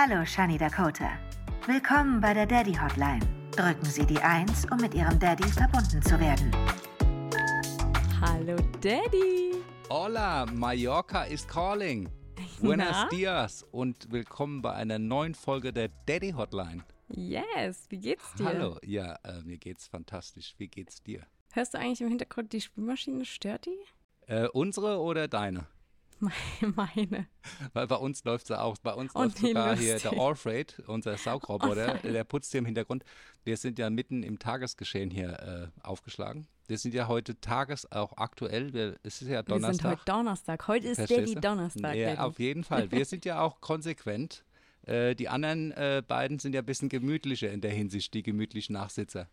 Hallo, Shani Dakota. Willkommen bei der Daddy Hotline. Drücken Sie die 1, um mit Ihrem Daddy verbunden zu werden. Hallo Daddy. Hola, Mallorca is calling. Buenos Na? dias und willkommen bei einer neuen Folge der Daddy Hotline. Yes, wie geht's dir? Hallo, ja, äh, mir geht's fantastisch. Wie geht's dir? Hörst du eigentlich im Hintergrund die Spülmaschine? Stört die? Äh, unsere oder deine? Meine. Weil bei uns läuft sie auch. Bei uns läuft sogar hier lustig. der Allfreight, unser Saugroboter, der putzt hier im Hintergrund. Wir sind ja mitten im Tagesgeschehen hier äh, aufgeschlagen. Wir sind ja heute tages auch aktuell. Wir, es ist ja Wir sind Donnerstag. heute Donnerstag. Heute ist Verstehst Daddy? Donnerstag. Ja, Daddy. auf jeden Fall. Wir sind ja auch konsequent. Äh, die anderen äh, beiden sind ja ein bisschen gemütlicher in der Hinsicht, die gemütlichen Nachsitzer.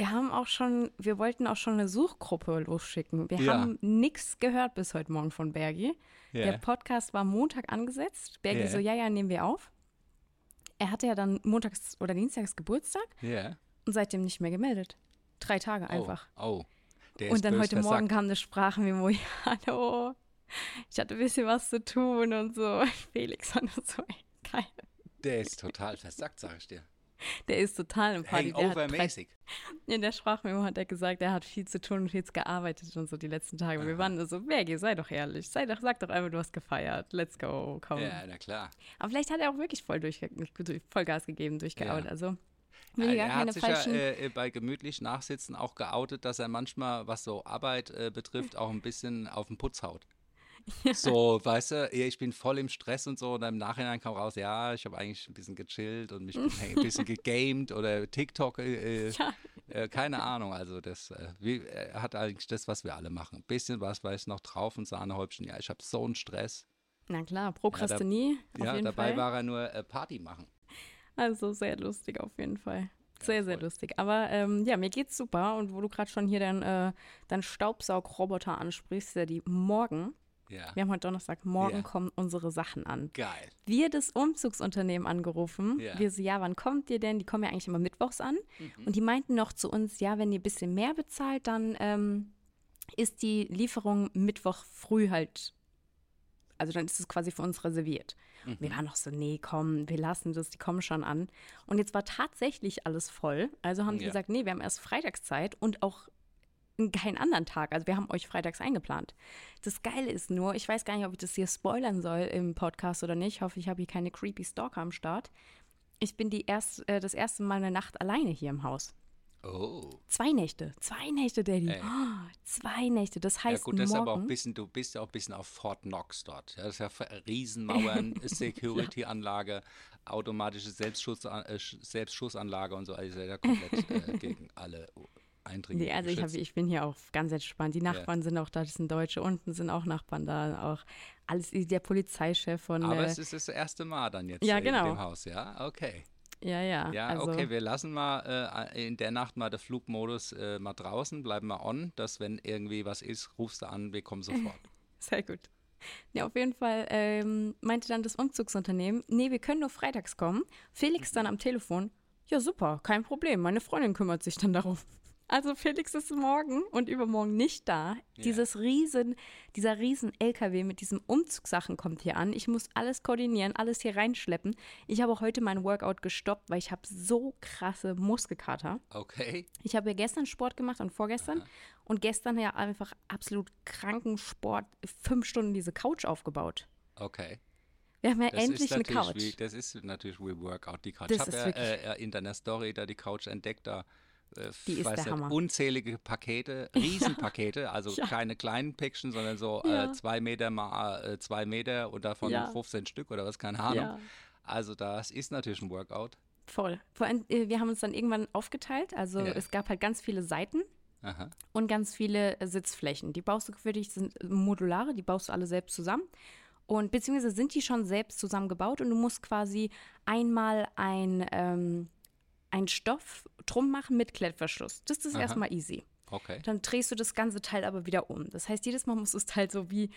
Wir haben auch schon, wir wollten auch schon eine Suchgruppe losschicken. Wir Ja. haben nichts gehört bis heute Morgen von Bergi. Ja. Der Podcast war Montag angesetzt. Bergi Ja. so, ja, ja, nehmen wir auf. Er hatte ja dann montags oder dienstags Geburtstag Ja. und seitdem nicht mehr gemeldet. Drei Tage einfach. Oh, oh. Der ist Und dann heute Morgen versackt. kam eine Sprachmemo, ja, hallo, ich hatte ein bisschen was zu tun und so. Felix nur so, ey, geil. Der ist total versackt, sag ich dir. Der ist total im Party. Hangover-mäßig. in der Sprachmemo hat er gesagt, er hat viel zu tun und viel gearbeitet und so die letzten Tage. Wir waren so, Bergi, sei doch ehrlich, sei doch, sag doch einfach, du hast gefeiert, let's go, komm. Ja, na klar. Aber vielleicht hat er auch wirklich voll durch, Vollgas gegeben, durchgearbeitet. Ja. Also, Ja, er hat sich falschen... ja äh, bei gemütlich Nachsitzen auch geoutet, dass er manchmal, was so Arbeit äh, betrifft, auch ein bisschen auf den Putz haut. So, weißt du, ja, ich bin voll im Stress und so und dann im Nachhinein kam raus, ja, ich habe eigentlich ein bisschen gechillt und mich ein bisschen gegamed oder TikTok, äh, äh, Ja. äh, keine Ahnung, also das, äh, wie, er hat eigentlich das, was wir alle machen. Ein bisschen was weiß noch drauf und Sahnehäubchen, ja, ich habe so einen Stress. Na klar, Prokrastinie, ja, jeden dabei Fall. war er nur äh, Party machen. Also sehr lustig auf jeden Fall. Sehr, sehr lustig. Aber ähm, ja, mir geht's super. Und wo du gerade schon hier deinen äh, dein Staubsaugroboter ansprichst, der die morgen, Ja, wir haben heute Donnerstag, morgen Ja. kommen unsere Sachen an. geil. Wir das Umzugsunternehmen angerufen. Ja. Wir so, ja, wann kommt ihr denn? Die kommen ja eigentlich immer mittwochs an. Mhm. Und die meinten noch zu uns, ja, wenn ihr ein bisschen mehr bezahlt, dann ähm, ist die Lieferung Mittwoch früh halt, also dann ist es quasi für uns reserviert. Mhm. Wir waren noch so, nee, komm, wir lassen das, die kommen schon an. Und jetzt war tatsächlich alles voll. Also haben die gesagt, nee, wir haben erst Freitagszeit und auch keinen anderen Tag. Also wir haben euch freitags eingeplant. Das Geile ist nur, ich weiß gar nicht, ob ich das hier spoilern soll im Podcast oder nicht. Ich hoffe, ich habe hier keine creepy Stalker am Start. Ich bin die erst, äh, das erste Mal eine Nacht alleine hier im Haus. Oh. Zwei Nächte, zwei Nächte, Daddy. Oh, zwei Nächte. Das Ja heißt, gut, das ist aber auch ein morgen. bisschen, du bist ja auch ein bisschen auf Fort Knox dort. Ja, das ist ja für Riesenmauern, Security-Anlage, automatische Selbstschuss, äh, Sch- Selbstschussanlage und so. Also ja komplett äh, gegen alle Eindringlinge Nee, also ich, hab, ich bin hier auch ganz entspannt. Die Nachbarn sind auch da, das sind Deutsche. Unten sind auch Nachbarn da. Auch alles, der Polizeichef von. Aber äh, es ist das erste Mal dann jetzt Ja, äh, genau. in dem Haus, ja? Okay. ja, ja. Ja, also, okay, wir lassen mal äh, in der Nacht mal den Flugmodus äh, mal draußen, bleiben mal on, dass wenn irgendwie was ist, rufst du an, wir kommen sofort. Sehr gut. Ja, auf jeden Fall ähm, meinte dann das Umzugsunternehmen, nee, wir können nur freitags kommen. Felix dann am Telefon, ja super, kein Problem, meine Freundin kümmert sich dann darum. Also Felix ist morgen und übermorgen nicht da. Dieses riesen, dieser riesen LKW mit diesen Umzugssachen kommt hier an. Ich muss alles koordinieren, alles hier reinschleppen. Ich habe auch heute mein Workout gestoppt, weil ich habe so krasse Muskelkater. Okay. Ich habe ja gestern Sport gemacht und vorgestern. Und gestern ja einfach absolut kranken Sport, fünf Stunden diese Couch aufgebaut. Okay. Wir haben ja Das endlich eine Couch. Wie, das ist natürlich wie Workout, die Couch. Das ich habe ja wirklich- äh, in deiner Story da die Couch entdeckt, da äh, Die ist weiß der nicht, Hammer. unzählige Pakete, Riesenpakete, also Ja. keine kleinen Päckchen, sondern so Ja. äh, zwei Meter mal äh, zwei Meter und davon Ja. 15 Stück oder was, keine Ahnung. Also das ist natürlich ein Workout. Voll. Vor allem, äh, wir haben uns dann irgendwann aufgeteilt. Also es gab halt ganz viele Seiten Aha. und ganz viele äh, Sitzflächen. Die baust du für dich, sind äh, modulare, die baust du alle selbst zusammen. Und beziehungsweise sind die schon selbst zusammengebaut und du musst quasi einmal ein, ähm, ein Stoff drum machen mit Klettverschluss. Das ist Aha. erstmal easy. Okay. Dann drehst du das ganze Teil aber wieder um. Das heißt, jedes Mal musst du das Teil so wie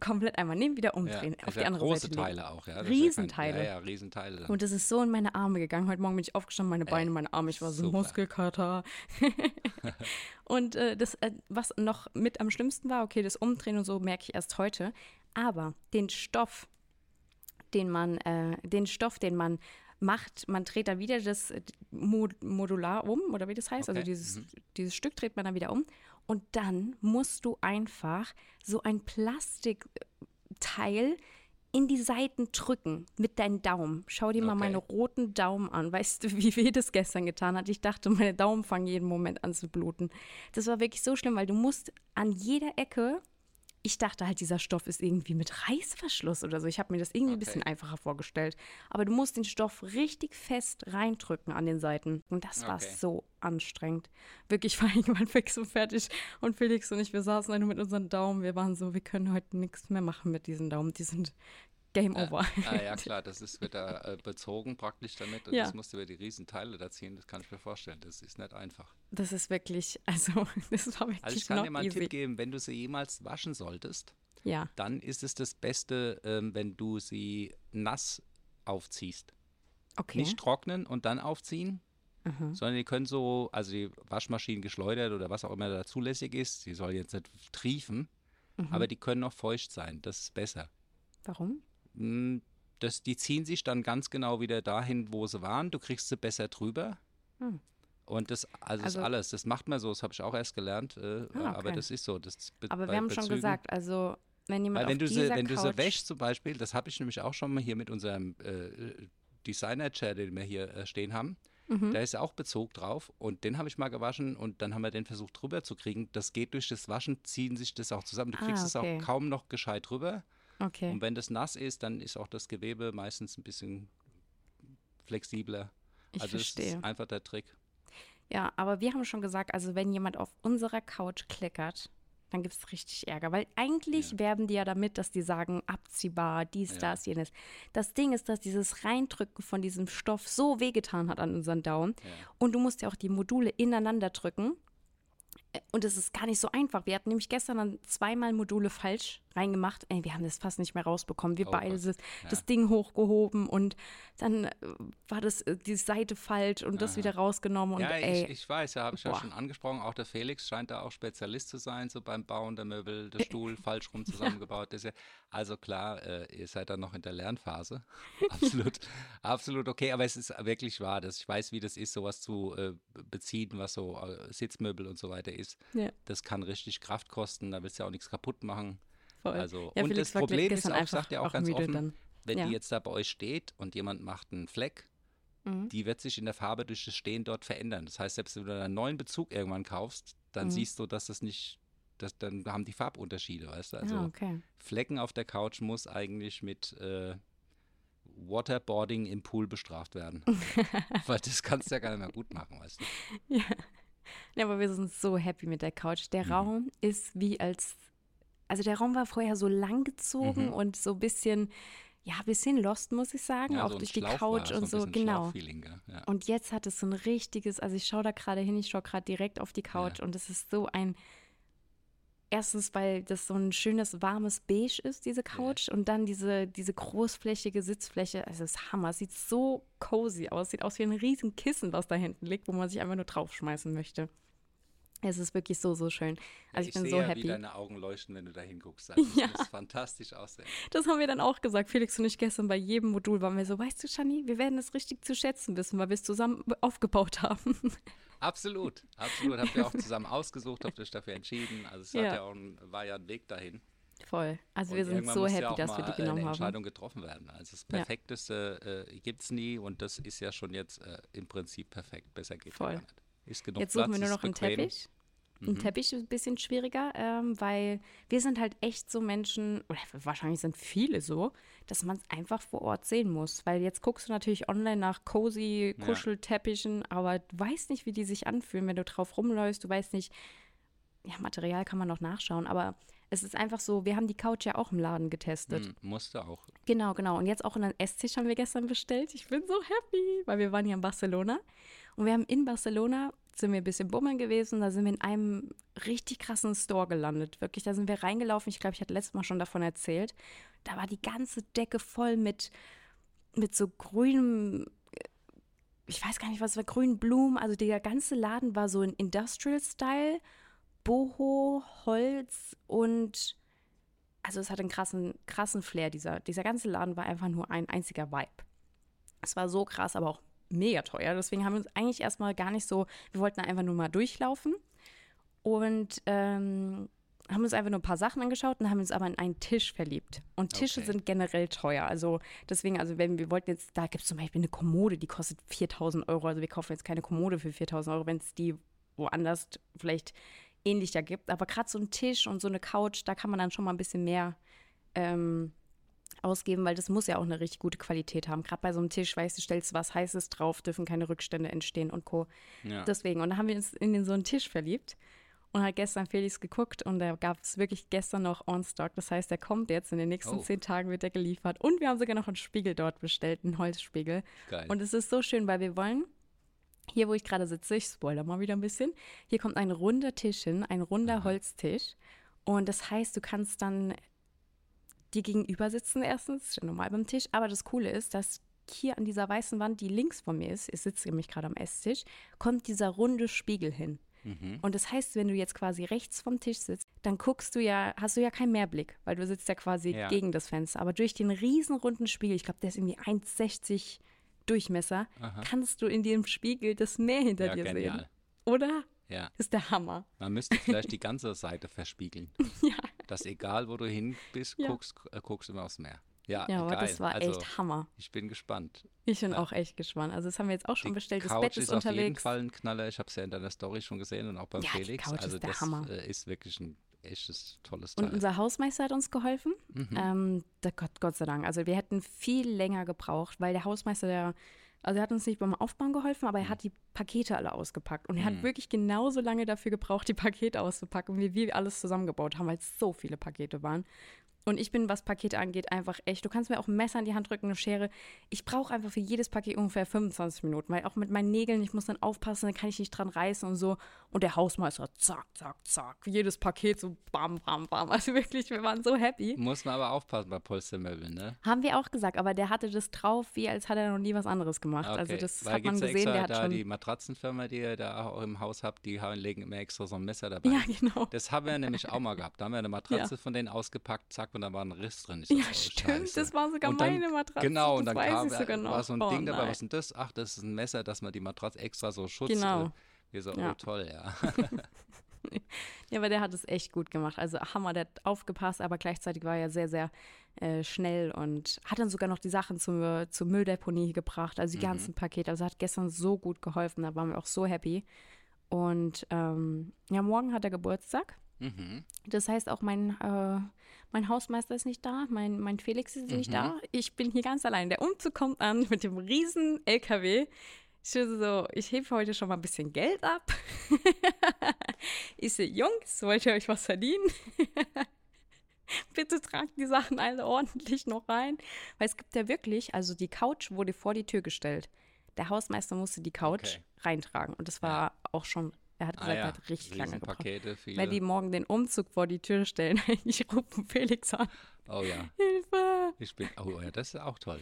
komplett einmal nehmen, wieder umdrehen, Ja, auf die andere große Seite legen. Teile auch, ja. Das Riesenteile. Ja, ja, Riesenteile. Und das ist so in meine Arme gegangen. Heute Morgen bin ich aufgestanden, meine Beine, meine Arme, ich war so super. Muskelkater. und äh, das, äh, was noch mit am schlimmsten war, okay, das Umdrehen und so merke ich erst heute. Aber den Stoff, den man, äh, den Stoff, den man macht, man dreht dann wieder das äh, Mod Modular um, oder wie das heißt. Also Okay, dieses, mhm. dieses Stück dreht man dann wieder um. Und dann musst du einfach so ein Plastikteil in die Seiten drücken mit deinen Daumen. Schau dir mal Okay. meine roten Daumen an. Weißt du, wie weh das gestern getan hat? Ich dachte, meine Daumen fangen jeden Moment an zu bluten. Das war wirklich so schlimm, weil du musst an jeder Ecke ich dachte halt, dieser Stoff ist irgendwie mit Reißverschluss oder so. Ich habe mir das irgendwie ein Okay. bisschen einfacher vorgestellt. Aber du musst den Stoff richtig fest reindrücken an den Seiten. Und das war Okay. so anstrengend. Wirklich war irgendwann fix und fertig. Und Felix und ich, wir saßen da nur mit unseren Daumen. Wir waren so, wir können heute nichts mehr machen mit diesen Daumen. Die sind Game Äh, over. Ah, ja, klar, das ist, wird da äh, bezogen praktisch damit und Ja. das musst du über die Riesenteile da ziehen, das kann ich mir vorstellen. Das ist nicht einfach. Das ist wirklich, also, das war wirklich Also ich kann dir mal einen easy. Tipp geben, wenn du sie jemals waschen solltest, Ja, dann ist es das Beste, ähm, wenn du sie nass aufziehst. okay. Nicht trocknen und dann aufziehen, Mhm. sondern die können so, also die Waschmaschinen geschleudert oder was auch immer da zulässig ist, die sollen jetzt nicht triefen, Mhm. aber die können noch feucht sein, das ist besser. Warum? Mm, Das, die ziehen sich dann ganz genau wieder dahin, wo sie waren. Du kriegst sie besser drüber. Hm. Und das, also, das Also- alles, das macht man so, das habe ich auch erst gelernt, äh, Ah, aber okay. das ist so. Das be- Aber wir haben schon Bezügen- gesagt, also, wenn jemand Weil wenn du, sie, wenn du sie Couch, wäschst zum Beispiel, das habe ich nämlich auch schon mal hier mit unserem äh, Designer-Chair, den wir hier äh, stehen haben, Mhm. da ist auch Bezug drauf und den habe ich mal gewaschen und dann haben wir den versucht drüber zu kriegen. Das geht durch das Waschen, ziehen sich das auch zusammen. Du Ah, kriegst es okay. auch kaum noch gescheit drüber. Okay. Und wenn das nass ist, dann ist auch das Gewebe meistens ein bisschen flexibler. Ich also verstehe. das ist einfach der Trick. Ja, aber wir haben schon gesagt, also wenn jemand auf unserer Couch klickert, dann gibt es richtig Ärger. Weil eigentlich Ja. werben die ja damit, dass die sagen, abziehbar, dies, Ja. das, jenes. Das Ding ist, dass dieses Reindrücken von diesem Stoff so wehgetan hat an unseren Daumen. Ja. Und du musst ja auch die Module ineinander drücken. Äh, Und es ist gar nicht so einfach. Wir hatten nämlich gestern dann zweimal Module falsch reingemacht. Ey, wir haben das fast nicht mehr rausbekommen. Wir Oh beide das, Ja. das Ding hochgehoben und dann äh, war das äh, die Seite falsch und das Aha. wieder rausgenommen. Und ja, ey, ich, ich weiß, ja, habe ich ja boah. schon angesprochen. Auch der Felix scheint da auch Spezialist zu sein, so beim Bauen der Möbel, der Stuhl falsch rum zusammengebaut ist. Ja, also klar, äh, ihr seid dann noch in der Lernphase. absolut, absolut okay. Aber es ist wirklich wahr, dass ich weiß, wie das ist, sowas zu äh, beziehen, was so äh, Sitzmöbel und so weiter ist. Ja. Das kann richtig Kraft kosten. Da willst du ja auch nichts kaputt machen. Voll. Also, ja, und Felix das Problem ist auch, sagt ihr auch auch ganz offen, dann. wenn Ja. die jetzt da bei euch steht und jemand macht einen Fleck, Mhm. die wird sich in der Farbe durch das Stehen dort verändern. Das heißt, selbst wenn du einen neuen Bezug irgendwann kaufst, dann Mhm. siehst du, dass das nicht, dass, dann haben die Farbunterschiede, weißt du? Also ah, okay. Flecken auf der Couch muss eigentlich mit äh, Waterboarding im Pool bestraft werden. Weil das kannst du ja gar nicht mehr gut machen, weißt du? Ja. ja, aber wir sind so happy mit der Couch. Der Mhm. Raum ist wie als, also der Raum war vorher so lang gezogen Mhm. und so ein bisschen, ja, ein bisschen lost, muss ich sagen, Ja, auch so durch die Schlauch Couch war, und so. so, genau. Ja. Und jetzt hat es so ein richtiges, also ich schaue da gerade hin, ich schaue gerade direkt auf die Couch und es ist so ein, erstens, weil das so ein schönes, warmes Beige ist, diese Couch und dann diese, diese großflächige Sitzfläche, also es ist Hammer, sieht so cozy aus, sieht aus wie ein riesen Kissen, was da hinten liegt, wo man sich einfach nur draufschmeißen möchte. Es ist wirklich so, so schön. Also ich, bin sehe so ja, wie happy. deine Augen leuchten, wenn du da hinguckst. Also Ja. Das fantastisch aussehen. Das haben wir dann auch gesagt, Felix und ich gestern bei jedem Modul waren wir so, weißt du, Shani, wir werden es richtig zu schätzen wissen, weil wir es zusammen aufgebaut haben. Absolut, absolut. Habt ihr auch zusammen ausgesucht, habt euch dafür entschieden. Also es Ja. ja ein, war ja ein Weg dahin. Voll. Also Und wir sind so happy, ja dass wir die äh, genommen haben. Entscheidung getroffen werden. Also das Ja. Perfekteste äh, gibt es nie und das ist ja schon jetzt äh, im Prinzip perfekt. Besser geht ja gar nicht. Ist genug Jetzt suchen Platz, wir nur noch einen bequem. Teppich. Ein Mhm. Teppich ist ein bisschen schwieriger, ähm, weil wir sind halt echt so Menschen, oder wahrscheinlich sind viele so, dass man es einfach vor Ort sehen muss. Weil jetzt guckst du natürlich online nach cozy Ja. Kuschelteppichen, aber du weißt nicht, wie die sich anfühlen, wenn du drauf rumläufst. Du weißt nicht, ja, Material kann man noch nachschauen, aber es ist einfach so, wir haben die Couch ja auch im Laden getestet. Mhm, musste auch. Genau, genau. Und jetzt auch einen Esstisch haben wir gestern bestellt. Ich bin so happy, weil wir waren hier in Barcelona. Und wir haben in Barcelona, sind wir ein bisschen bummeln gewesen. Da sind wir in einem richtig krassen Store gelandet. Wirklich, da sind wir reingelaufen. Ich glaube, ich hatte letztes Mal schon davon erzählt. Da war die ganze Decke voll mit, mit so grünem, ich weiß gar nicht, was war, grünen Blumen. Also der ganze Laden war so in Industrial-Style, Boho, Holz und also es hat einen krassen, krassen Flair. Dieser, dieser ganze Laden war einfach nur ein einziger Vibe. Es war so krass, aber auch mega teuer. Deswegen haben wir uns eigentlich erstmal gar nicht so, wir wollten einfach nur mal durchlaufen und ähm, haben uns einfach nur ein paar Sachen angeschaut und haben uns aber in einen Tisch verliebt. Und Tische Okay. sind generell teuer. Also deswegen, also wenn wir wollten jetzt, da gibt es zum Beispiel eine Kommode, die kostet 4000 Euro. Also wir kaufen jetzt keine Kommode für 4000 Euro, wenn es die woanders vielleicht ähnlicher gibt. Aber gerade so ein Tisch und so eine Couch, da kann man dann schon mal ein bisschen mehr ähm, ausgeben, weil das muss ja auch eine richtig gute Qualität haben. Gerade bei so einem Tisch, weißt du, stellst was Heißes drauf, dürfen keine Rückstände entstehen und Co. Ja. Deswegen. Und da haben wir uns in den, so einen Tisch verliebt und hat gestern Felix geguckt und da gab es wirklich gestern noch On-Stock. Das heißt, der kommt jetzt in den nächsten Oh. zehn Tagen wird er geliefert. Und wir haben sogar noch einen Spiegel dort bestellt, einen Holzspiegel. Geil. Und es ist so schön, weil wir wollen, hier wo ich gerade sitze, ich spoiler mal wieder ein bisschen, hier kommt ein runder Tisch hin, ein runder Holztisch. Und das heißt, du kannst dann dir gegenüber sitzen erstens, ist ja normal beim Tisch, aber das Coole ist, dass hier an dieser weißen Wand, die links von mir ist, ich sitze nämlich gerade am Esstisch, kommt dieser runde Spiegel hin. Mhm. Und das heißt, wenn du jetzt quasi rechts vom Tisch sitzt, dann guckst du ja, hast du ja keinen Mehrblick, weil du sitzt ja quasi Ja. gegen das Fenster. Aber durch den riesen runden Spiegel, ich glaube, der ist irgendwie 1,60 Durchmesser, Aha. kannst du in dem Spiegel das Meer hinter Ja, dir genial. sehen. Oder? Ja. Ist der Hammer. Man müsste vielleicht die ganze Seite verspiegeln. Ja. Dass egal, wo du hin bist, Ja. guckst, äh, guckst immer aufs Meer. Ja, Ja, aber geil. das war also, echt Hammer. Ich bin gespannt. Ich bin Ja. auch echt gespannt. Also das haben wir jetzt auch schon Die bestellt. Das Couch Bett ist, auf jeden unterwegs. Fall ein Knaller. Ich habe es ja in deiner Story schon gesehen und auch beim Ja, die Felix. Couch ist also der das Hammer. äh, ist wirklich ein echtes, tolles Und Teil. unser Hausmeister hat uns geholfen. Mhm. Ähm, Gott, Gott sei Dank. Also wir hätten viel länger gebraucht, weil der Hausmeister, der, also er hat uns nicht beim Aufbauen geholfen, aber er hat die Pakete alle ausgepackt. Und er hat Mhm. wirklich genauso lange dafür gebraucht, die Pakete auszupacken, wie wir alles zusammengebaut haben, weil es so viele Pakete waren. Und ich bin, was Pakete angeht, einfach echt. Du kannst mir auch ein Messer in die Hand drücken, eine Schere. Ich brauche einfach für jedes Paket ungefähr 25 Minuten, weil auch mit meinen Nägeln, ich muss dann aufpassen, dann kann ich nicht dran reißen und so. Und der Hausmeister, zack, zack, zack. Jedes Paket so bam, bam, bam. Also wirklich, wir waren so happy. Muss man aber aufpassen bei Polstermöbeln, ne? Haben wir auch gesagt, aber der hatte das drauf, wie als hat er noch nie was anderes gemacht. Also das Weil hat man ja gesehen, extra der hat da schon. die Matratzenfirma, die ihr da auch im Haus habt, die haben, legen immer extra so ein Messer dabei. Ja, genau. Das haben wir nämlich auch mal gehabt. Da haben wir eine Matratze von denen ausgepackt, zack, und da war ein Riss drin. So, Ja, oh, stimmt. Scheiße. Das war sogar dann- meine Matratze. Genau, und dann weiß kam, ich sogar noch. war so ein oh, Ding dabei, nein. was ist denn das? Ach, das ist ein Messer, dass man die Matratze extra so Schutz. Genau. Äh, wir so, Ja. oh toll, ja. Ja, aber der hat es echt gut gemacht. Also Hammer, der hat aufgepasst, aber gleichzeitig war er sehr, sehr äh, schnell und hat dann sogar noch die Sachen zur, zur Mülldeponie gebracht, also die Mhm. ganzen Pakete. Also hat gestern so gut geholfen, da waren wir auch so happy. Und ähm, ja, morgen hat er Geburtstag. Mhm. Das heißt auch mein, äh, mein Hausmeister ist nicht da, mein, mein Felix ist nicht Mhm. da. Ich bin hier ganz allein. Der Umzug kommt an mit dem riesen LKW. Ich so, ich hebe heute schon mal ein bisschen Geld ab. ich so, Jungs, wollt ihr euch was verdienen? Bitte tragt die Sachen alle ordentlich noch rein. Weil es gibt ja wirklich, also die Couch wurde vor die Tür gestellt. Der Hausmeister musste die Couch Okay. reintragen. Und das war auch schon, er hat Ah gesagt, er ja, hat richtig lange gebraucht. Viele. Wenn die morgen den Umzug vor die Tür stellen, ich rufe Felix an. oh ja, Hilfe! ich bin, oh ja, das ist auch toll.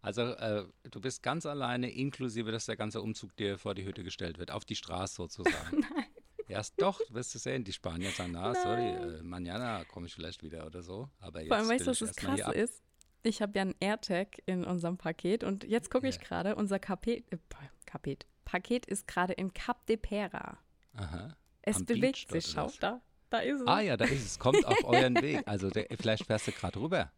Also äh, du bist ganz alleine, inklusive, dass der ganze Umzug dir vor die Hütte gestellt wird, auf die Straße sozusagen. Nein. Erst doch, wirst du sehen, die Spanier sagen, na, sorry, äh, mañana komme ich vielleicht wieder oder so. Aber jetzt Vor allem, weißt du, was das Krasse ist? Ich habe ja einen AirTag in unserem Paket und jetzt gucke ich gerade, unser Kapet, äh, Kapet, Paket ist gerade in Cap de Pera. Aha. Es Am bewegt Beach sich, schau, da, da ist es. Ah ja, da ist es. Kommt auf euren Weg. Also der, vielleicht fährst du gerade rüber.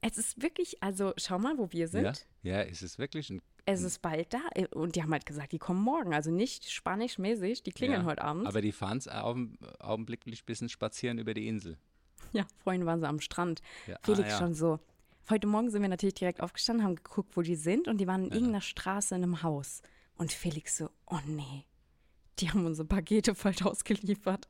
Es ist wirklich, also schau mal, wo wir sind. Ja, ja, ist es wirklich ein Es ist bald da. Äh, Und die haben halt gesagt, die kommen morgen. Also nicht spanischmäßig, die klingeln ja, heute Abend. Aber die fahren es augenblicklich ein bisschen spazieren über die Insel. Ja, vorhin waren sie am Strand. Ja, ah, Felix ja. schon so. Heute Morgen sind wir natürlich direkt aufgestanden, haben geguckt, wo die sind und die waren in irgendeiner Straße in einem Haus. Und Felix so, oh nee, die haben unsere Pakete falsch ausgeliefert.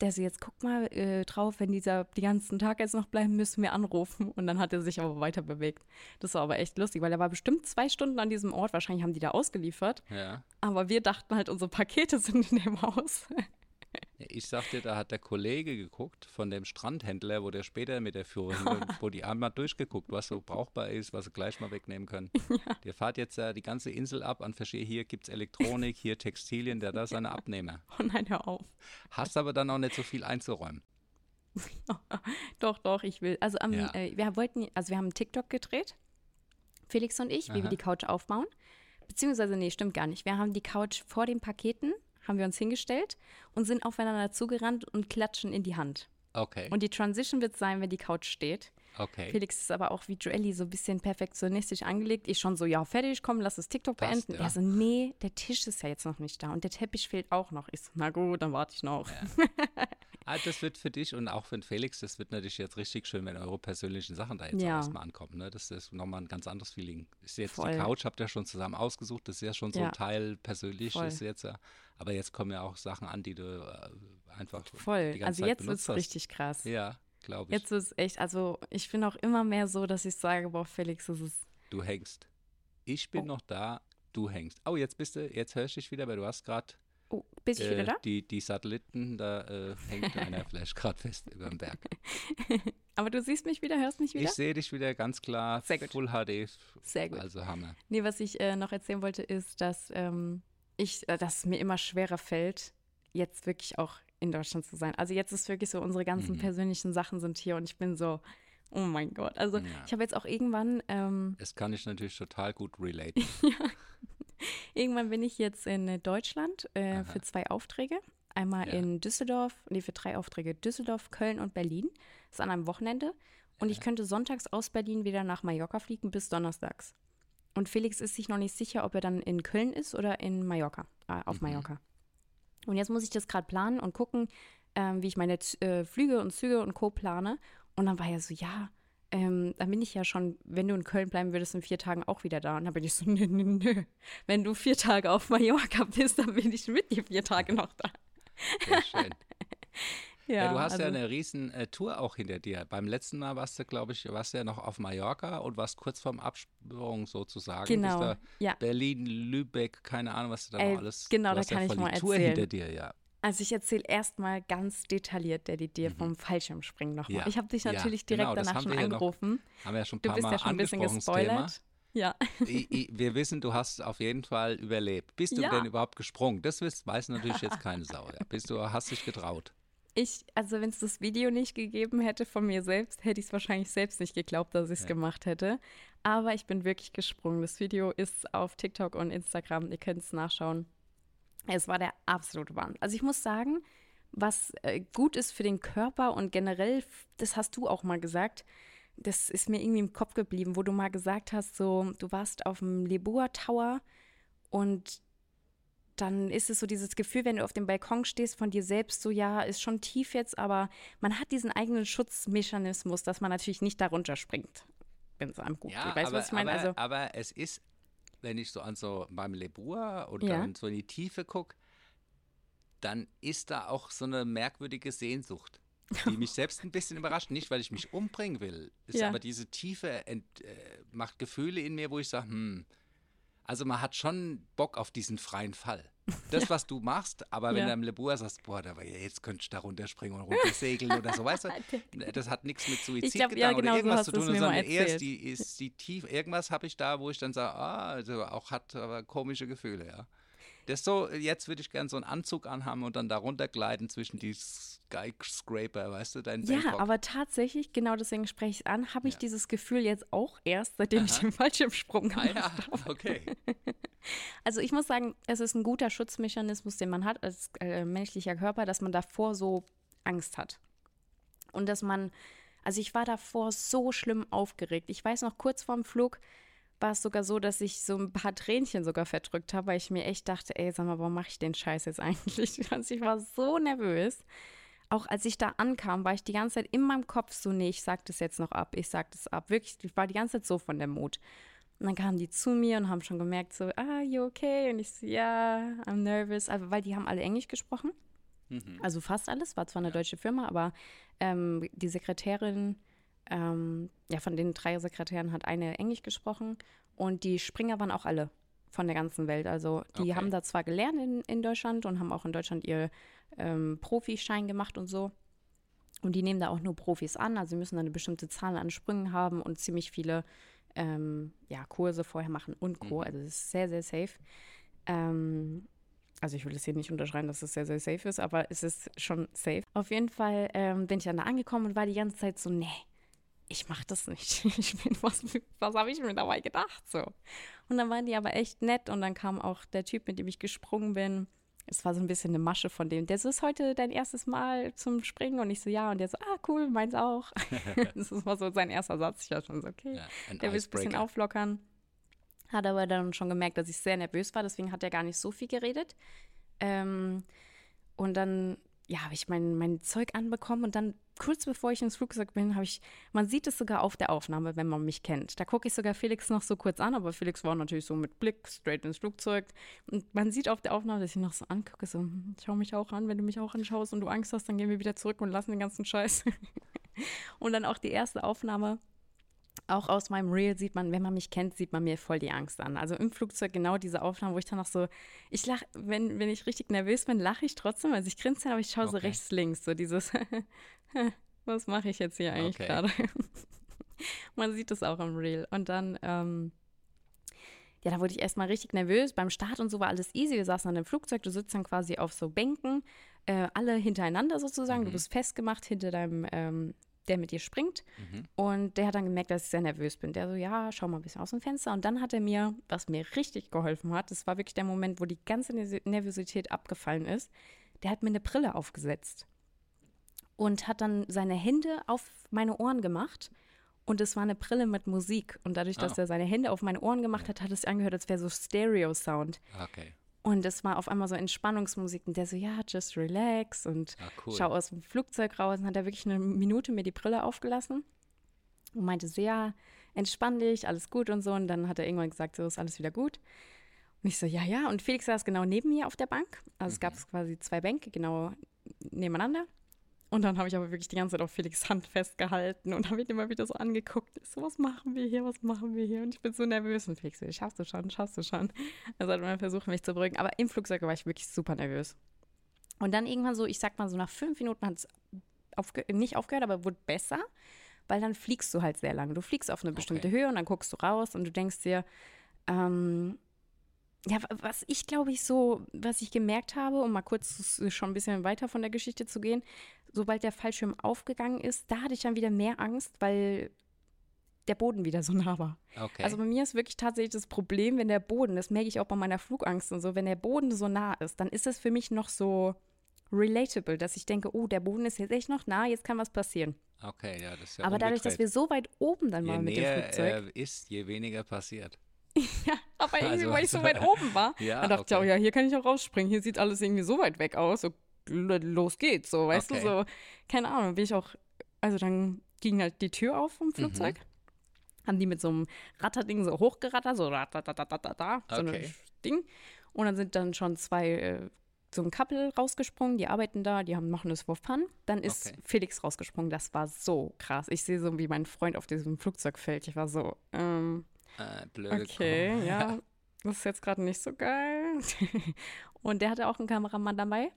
Der so, jetzt guck mal äh, drauf, wenn dieser die ganzen Tag jetzt noch bleiben, müssen wir anrufen. Und dann hat er sich aber weiter bewegt. Das war aber echt lustig, weil er war bestimmt zwei Stunden an diesem Ort. Wahrscheinlich haben die da ausgeliefert. Ja. Aber wir dachten halt, unsere Pakete sind in dem Haus. Ja, Ich sagte, da hat der Kollege geguckt von dem Strandhändler, wo der später mit der Führung, wo die einmal durchgeguckt, was so brauchbar ist, was sie gleich mal wegnehmen können. Der fährt jetzt äh, die ganze Insel ab an verschiedene, hier gibt es Elektronik, hier Textilien, der da seine Abnehmer. Oh nein, hör auf. Hast aber dann auch nicht so viel einzuräumen. doch, doch, ich will. Also am, Ja. äh, wir wollten, also wir haben einen TikTok gedreht, Felix und ich, wie Aha. wir die Couch aufbauen. Beziehungsweise, nee, stimmt gar nicht. Wir haben die Couch vor den Paketen, haben wir uns hingestellt und sind aufeinander zugerannt und klatschen in die Hand. Okay. Und die Transition wird sein, wenn die Couch steht. Okay. Felix ist aber auch wie Joelly so ein bisschen perfektionistisch angelegt. Ich schon so, ja, fertig, komm, lass das TikTok Passt, beenden. ja. Er so, nee, der Tisch ist ja jetzt noch nicht da und der Teppich fehlt auch noch. Ich so, na gut, dann warte ich noch. Ah, das wird für dich und auch für den Felix, das wird natürlich jetzt richtig schön, wenn eure persönlichen Sachen da jetzt Ja. auch erstmal ankommen. Ne? Das ist nochmal ein ganz anderes Feeling. Ist jetzt Voll. die Couch, habt ihr schon zusammen ausgesucht, das ist ja schon so Ja. ein Teil persönlich ist jetzt ja. Aber jetzt kommen ja auch Sachen an, die du äh, einfach Voll. die ganze Also Zeit jetzt wird benutzt es richtig krass. Ja, glaube ich. Jetzt es echt, also ich bin auch immer mehr so, dass ich sage, boah, Felix, das ist. Du hängst. Ich bin Oh. noch da, du hängst. Oh, jetzt bist du, jetzt höre ich dich wieder, weil du hast gerade Oh, bist ich äh, wieder da? die, die Satelliten, da äh, hängt einer vielleicht gerade fest über dem Berg. Aber du siehst mich wieder, hörst mich wieder? Ich sehe dich wieder ganz klar, Sehr gut. Full HD. Sehr gut. Also Hammer. Nee, was ich äh, noch erzählen wollte, ist, dass ähm, ich, äh, dass es mir immer schwerer fällt, jetzt wirklich auch in Deutschland zu sein. Also jetzt ist wirklich so, unsere ganzen Mhm. persönlichen Sachen sind hier und ich bin so, oh mein Gott. Also Ja. ich habe jetzt auch irgendwann, ähm, Das kann ich natürlich total gut relaten. irgendwann bin ich jetzt in äh, Deutschland äh, für zwei Aufträge. Einmal Ja. in Düsseldorf, nee, für drei Aufträge, Düsseldorf, Köln und Berlin. Das ist an einem Wochenende. Und ich könnte sonntags aus Berlin wieder nach Mallorca fliegen bis donnerstags. Und Felix ist sich noch nicht sicher, ob er dann in Köln ist oder in Mallorca, äh, auf Mhm. Mallorca. Und jetzt muss ich das gerade planen und gucken, ähm, wie ich meine Z äh, Flüge und Züge und Co. plane. Und dann war er so, ja, ähm, dann bin ich ja schon, wenn du in Köln bleiben würdest, in vier Tagen auch wieder da. Und dann bin ich so, nö, nö, nö. Wenn du vier Tage auf Mallorca bist, dann bin ich mit dir vier Tage noch da. Sehr schön. Ja, du hast ja also- eine riesen äh, Tour auch hinter dir. Beim letzten Mal warst du, glaube ich, warst du ja noch auf Mallorca und warst kurz vorm Absprung sozusagen. Genau, ja. Berlin, Lübeck, keine Ahnung, was du da Ey, noch alles. genau, du da kann ja ich mal Tour erzählen. hinter dir, ja. Also ich erzähle erstmal ganz detailliert, Daddy, dir vom Fallschirmspringen nochmal. Mhm. Ja, Ich habe dich ja, natürlich genau, direkt das danach schon hier noch angerufen. Haben wir ja schon ein Du paar bist Mal ja schon ein bisschen gespoilert. Ja. Wir wissen, du hast auf jeden Fall überlebt. Bist du Ja. denn überhaupt gesprungen? Das weiß natürlich jetzt keine Sau. Ja. Bist du, hast dich getraut? Ich, also wenn es das Video nicht gegeben hätte von mir selbst, hätte ich es wahrscheinlich selbst nicht geglaubt, dass ich es Ja. gemacht hätte. Aber ich bin wirklich gesprungen. Das Video ist auf TikTok und Instagram. Ihr könnt es nachschauen. Es war der absolute Wahnsinn. Also ich muss sagen, was äh, gut ist für den Körper und generell, das hast du auch mal gesagt, das ist mir irgendwie im Kopf geblieben, wo du mal gesagt hast, so, du warst auf dem Lebua Tower und dann ist es so dieses Gefühl, wenn du auf dem Balkon stehst von dir selbst, so ja, ist schon tief jetzt, aber man hat diesen eigenen Schutzmechanismus, dass man natürlich nicht darunter springt, wenn es einem gut geht. Weißt du, aber, was ich meine? aber, Also, aber es ist, wenn ich so an so beim Lebur und Ja. dann so in die Tiefe gucke, dann ist da auch so eine merkwürdige Sehnsucht, die mich selbst ein bisschen überrascht. Nicht, weil ich mich umbringen will, ist Ja. aber diese Tiefe ent, äh, macht Gefühle in mir, wo ich sage, hm, also man hat schon Bock auf diesen freien Fall. Das, was du machst, aber wenn Ja. du am Lebur sagst, boah, da, jetzt könnte ich da runterspringen und runtersegeln oder so, weißt du, das hat nichts mit Suizid glaub, ja, genau oder so irgendwas hast zu du tun, sondern erst erzählt. die, ist die tief, irgendwas habe ich da, wo ich dann sage, ah, also auch hat aber komische Gefühle, ja. Das so, jetzt würde ich gerne so einen Anzug anhaben und dann da runtergleiten zwischen die Skyscraper, weißt du, dein ja, Bangkok. aber tatsächlich, genau deswegen spreche ich es an, habe ich Ja. dieses Gefühl jetzt auch erst, seitdem ich Aha. den Fallschirmsprung Ah gemacht ja, habe. okay. Also ich muss sagen, es ist ein guter Schutzmechanismus, den man hat als äh, menschlicher Körper, dass man davor so Angst hat. Und dass man, also ich war davor so schlimm aufgeregt. Ich weiß noch, kurz vorm Flug war es sogar so, dass ich so ein paar Tränchen sogar verdrückt habe, weil ich mir echt dachte, ey, sag mal, warum mache ich den Scheiß jetzt eigentlich? Also ich war so nervös. Auch als ich da ankam, war ich die ganze Zeit in meinem Kopf so, nee, ich sag das jetzt noch ab, ich sag das ab. Wirklich, ich war die ganze Zeit so von der Mut. Und dann kamen die zu mir und haben schon gemerkt, so, ah, you okay? Und ich so, ja, I'm nervous. Also, weil die haben alle Englisch gesprochen. Mhm. Also fast alles, war zwar eine deutsche Firma, aber ähm, die Sekretärin, ähm, ja, von den drei Sekretären hat eine Englisch gesprochen und die Springer waren auch alle von der ganzen Welt. Also die Okay. haben da zwar gelernt in, in Deutschland und haben auch in Deutschland ihr ähm, Profischein gemacht und so. Und die nehmen da auch nur Profis an, also sie müssen dann eine bestimmte Zahl an Sprüngen haben und ziemlich viele ähm, ja, Kurse vorher machen und Co. Mhm. Also es ist sehr, sehr safe. Ähm, also ich will es hier nicht unterschreiben, dass es sehr, sehr safe ist, aber es ist schon safe. Auf jeden Fall ähm, bin ich dann da angekommen und war die ganze Zeit so, nee, ich mach das nicht. Ich bin, was, was habe ich mir dabei gedacht? So. Und dann waren die aber echt nett und dann kam auch der Typ, mit dem ich gesprungen bin. Es war so ein bisschen eine Masche von dem. Der so, ist heute dein erstes Mal zum Springen? Und ich so, ja. Und der so, ah, cool, meins auch. das war so sein erster Satz. Ich war schon so, okay. Ja, der will es ein bisschen auflockern. Hat aber dann schon gemerkt, dass ich sehr nervös war. Deswegen hat er gar nicht so viel geredet. Ähm, und dann ja, habe ich mein, mein Zeug anbekommen und dann kurz bevor ich ins Flugzeug bin, habe ich, man sieht es sogar auf der Aufnahme, wenn man mich kennt. Da gucke ich sogar Felix noch so kurz an, aber Felix war natürlich so mit Blick straight ins Flugzeug. Und man sieht auf der Aufnahme, dass ich noch so angucke, so, hm, schau mich auch an, wenn du mich auch anschaust und du Angst hast, dann gehen wir wieder zurück und lassen den ganzen Scheiß. und dann auch die erste Aufnahme auch aus meinem Reel sieht man, wenn man mich kennt, sieht man mir voll die Angst an. Also im Flugzeug genau diese Aufnahme, wo ich dann noch so, ich lache, wenn, wenn ich richtig nervös bin, lache ich trotzdem. Also ich grinse dann, aber ich schaue okay. so rechts, links, so dieses, was mache ich jetzt hier eigentlich okay. gerade? man sieht das auch im Reel. Und dann, ähm, ja, da wurde ich erstmal richtig nervös. Beim Start und so war alles easy. Wir saßen dann im Flugzeug, du sitzt dann quasi auf so Bänken, äh, alle hintereinander sozusagen. Mhm. Du bist festgemacht hinter deinem ähm, der mit dir springt. Mhm. Und der hat dann gemerkt, dass ich sehr nervös bin. Der so, ja, schau mal ein bisschen aus dem Fenster. Und dann hat er mir, was mir richtig geholfen hat, das war wirklich der Moment, wo die ganze Nervosität abgefallen ist, der hat mir eine Brille aufgesetzt und hat dann seine Hände auf meine Ohren gemacht. Und es war eine Brille mit Musik. Und dadurch, dass oh. er seine Hände auf meine Ohren gemacht hat, hat es angehört, als wäre so Stereo-Sound. Okay. Und es war auf einmal so Entspannungsmusik und der so, ja, just relax und ah, cool. schau aus dem Flugzeug raus. Und hat er wirklich eine Minute mir die Brille aufgelassen und meinte so, ja, entspann dich, alles gut und so. Und dann hat er irgendwann gesagt, so ist alles wieder gut. Und ich so, ja, ja. Und Felix saß genau neben mir auf der Bank. Also mhm. es gab quasi zwei Bänke genau nebeneinander. Und dann habe ich aber wirklich die ganze Zeit auf Felix Hand festgehalten und habe ihn immer wieder so angeguckt. So, was machen wir hier, was machen wir hier? Und ich bin so nervös. Und Felix so, schaffst du schon, schaffst du schon. Also hat man versucht, mich zu beruhigen. Aber im Flugzeug war ich wirklich super nervös. Und dann irgendwann so, ich sag mal so nach fünf Minuten hat es aufge nicht aufgehört, aber wurde besser, weil dann fliegst du halt sehr lange. Du fliegst auf eine bestimmte okay. Höhe und dann guckst du raus und du denkst dir, ähm, ja, was ich glaube ich so, was ich gemerkt habe, um mal kurz schon ein bisschen weiter von der Geschichte zu gehen, sobald der Fallschirm aufgegangen ist, da hatte ich dann wieder mehr Angst, weil der Boden wieder so nah war. Okay. Also bei mir ist wirklich tatsächlich das Problem, wenn der Boden, das merke ich auch bei meiner Flugangst und so, wenn der Boden so nah ist, dann ist es für mich noch so relatable, dass ich denke, oh, der Boden ist jetzt echt noch nah, jetzt kann was passieren. Okay, ja, das ist ja Aber dadurch, dass wir so weit oben dann je waren mit dem Flugzeug. Er ist, je weniger passiert. ja, aber irgendwie, also, weil ich so weit oben war, ja, dann dachte okay. ich auch, ja, hier kann ich auch rausspringen. Hier sieht alles irgendwie so weit weg aus. So, los geht's, so, weißt okay. du, so, keine Ahnung, bin ich auch, also dann ging halt die Tür auf vom. Flugzeug. Mhm. Haben die mit so einem Ratterding so hochgerattert, so ratatatatata, so okay. ein Ding. Und dann sind dann schon zwei, äh, so ein Couple rausgesprungen, die arbeiten da, die haben, machen das for fun. Dann ist okay. Felix rausgesprungen, das war so krass. Ich sehe so, wie mein Freund auf diesem Flugzeug fällt. Ich war so, ähm, äh, blöde Okay, Kuh. ja. Das ist jetzt gerade nicht so geil. und der hatte auch einen Kameramann dabei.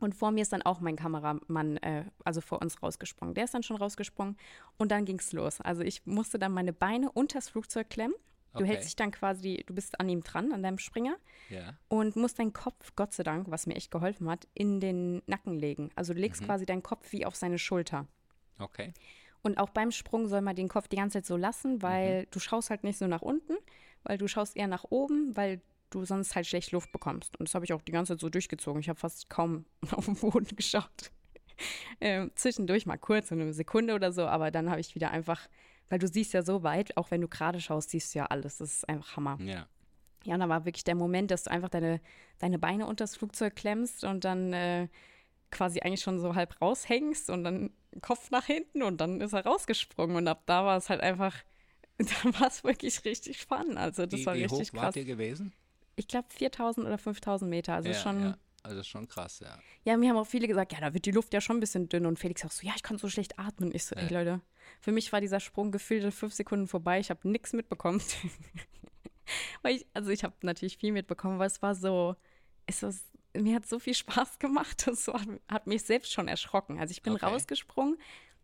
Und vor mir ist dann auch mein Kameramann, äh, also vor uns rausgesprungen. Der ist dann schon rausgesprungen und dann ging es los. Also ich musste dann meine Beine unter das Flugzeug klemmen. Du okay. hältst dich dann quasi, du bist an ihm dran, an deinem Springer. Ja. Und musst deinen Kopf, Gott sei Dank, was mir echt geholfen hat, in den Nacken legen. Also du legst mhm. quasi deinen Kopf wie auf seine Schulter. Okay. Und auch beim Sprung soll man den Kopf die ganze Zeit so lassen, weil mhm. du schaust halt nicht so nach unten, weil du schaust eher nach oben, weil du sonst halt schlecht Luft bekommst. Und das habe ich auch die ganze Zeit so durchgezogen. Ich habe fast kaum auf den Boden geschaut. ähm, zwischendurch mal kurz, eine Sekunde oder so, aber dann habe ich wieder einfach, weil du siehst ja so weit, auch wenn du gerade schaust, siehst du ja alles. Das ist einfach Hammer. Ja. Ja, und da war wirklich der Moment, dass du einfach deine, deine Beine unter das Flugzeug klemmst und dann äh, quasi eigentlich schon so halb raushängst und dann Kopf nach hinten und dann ist er rausgesprungen und ab da war es halt einfach, da war es wirklich richtig fun. Also das wie, war wie richtig hoch krass. Wart ihr gewesen? Ich glaube 4000 oder 5000 Meter, also ja, schon. Ja. Also schon krass, ja. Ja, mir haben auch viele gesagt, ja, da wird die Luft ja schon ein bisschen dünn. Und Felix auch so, ja, ich kann so schlecht atmen. Ich so, ey Leute, für mich war dieser Sprung gefühlt fünf Sekunden vorbei. Ich habe nichts mitbekommen. Ich, also ich habe natürlich viel mitbekommen, aber es war so, es war mir hat so viel Spaß gemacht. Das hat, hat mich selbst schon erschrocken. Also ich bin okay. rausgesprungen.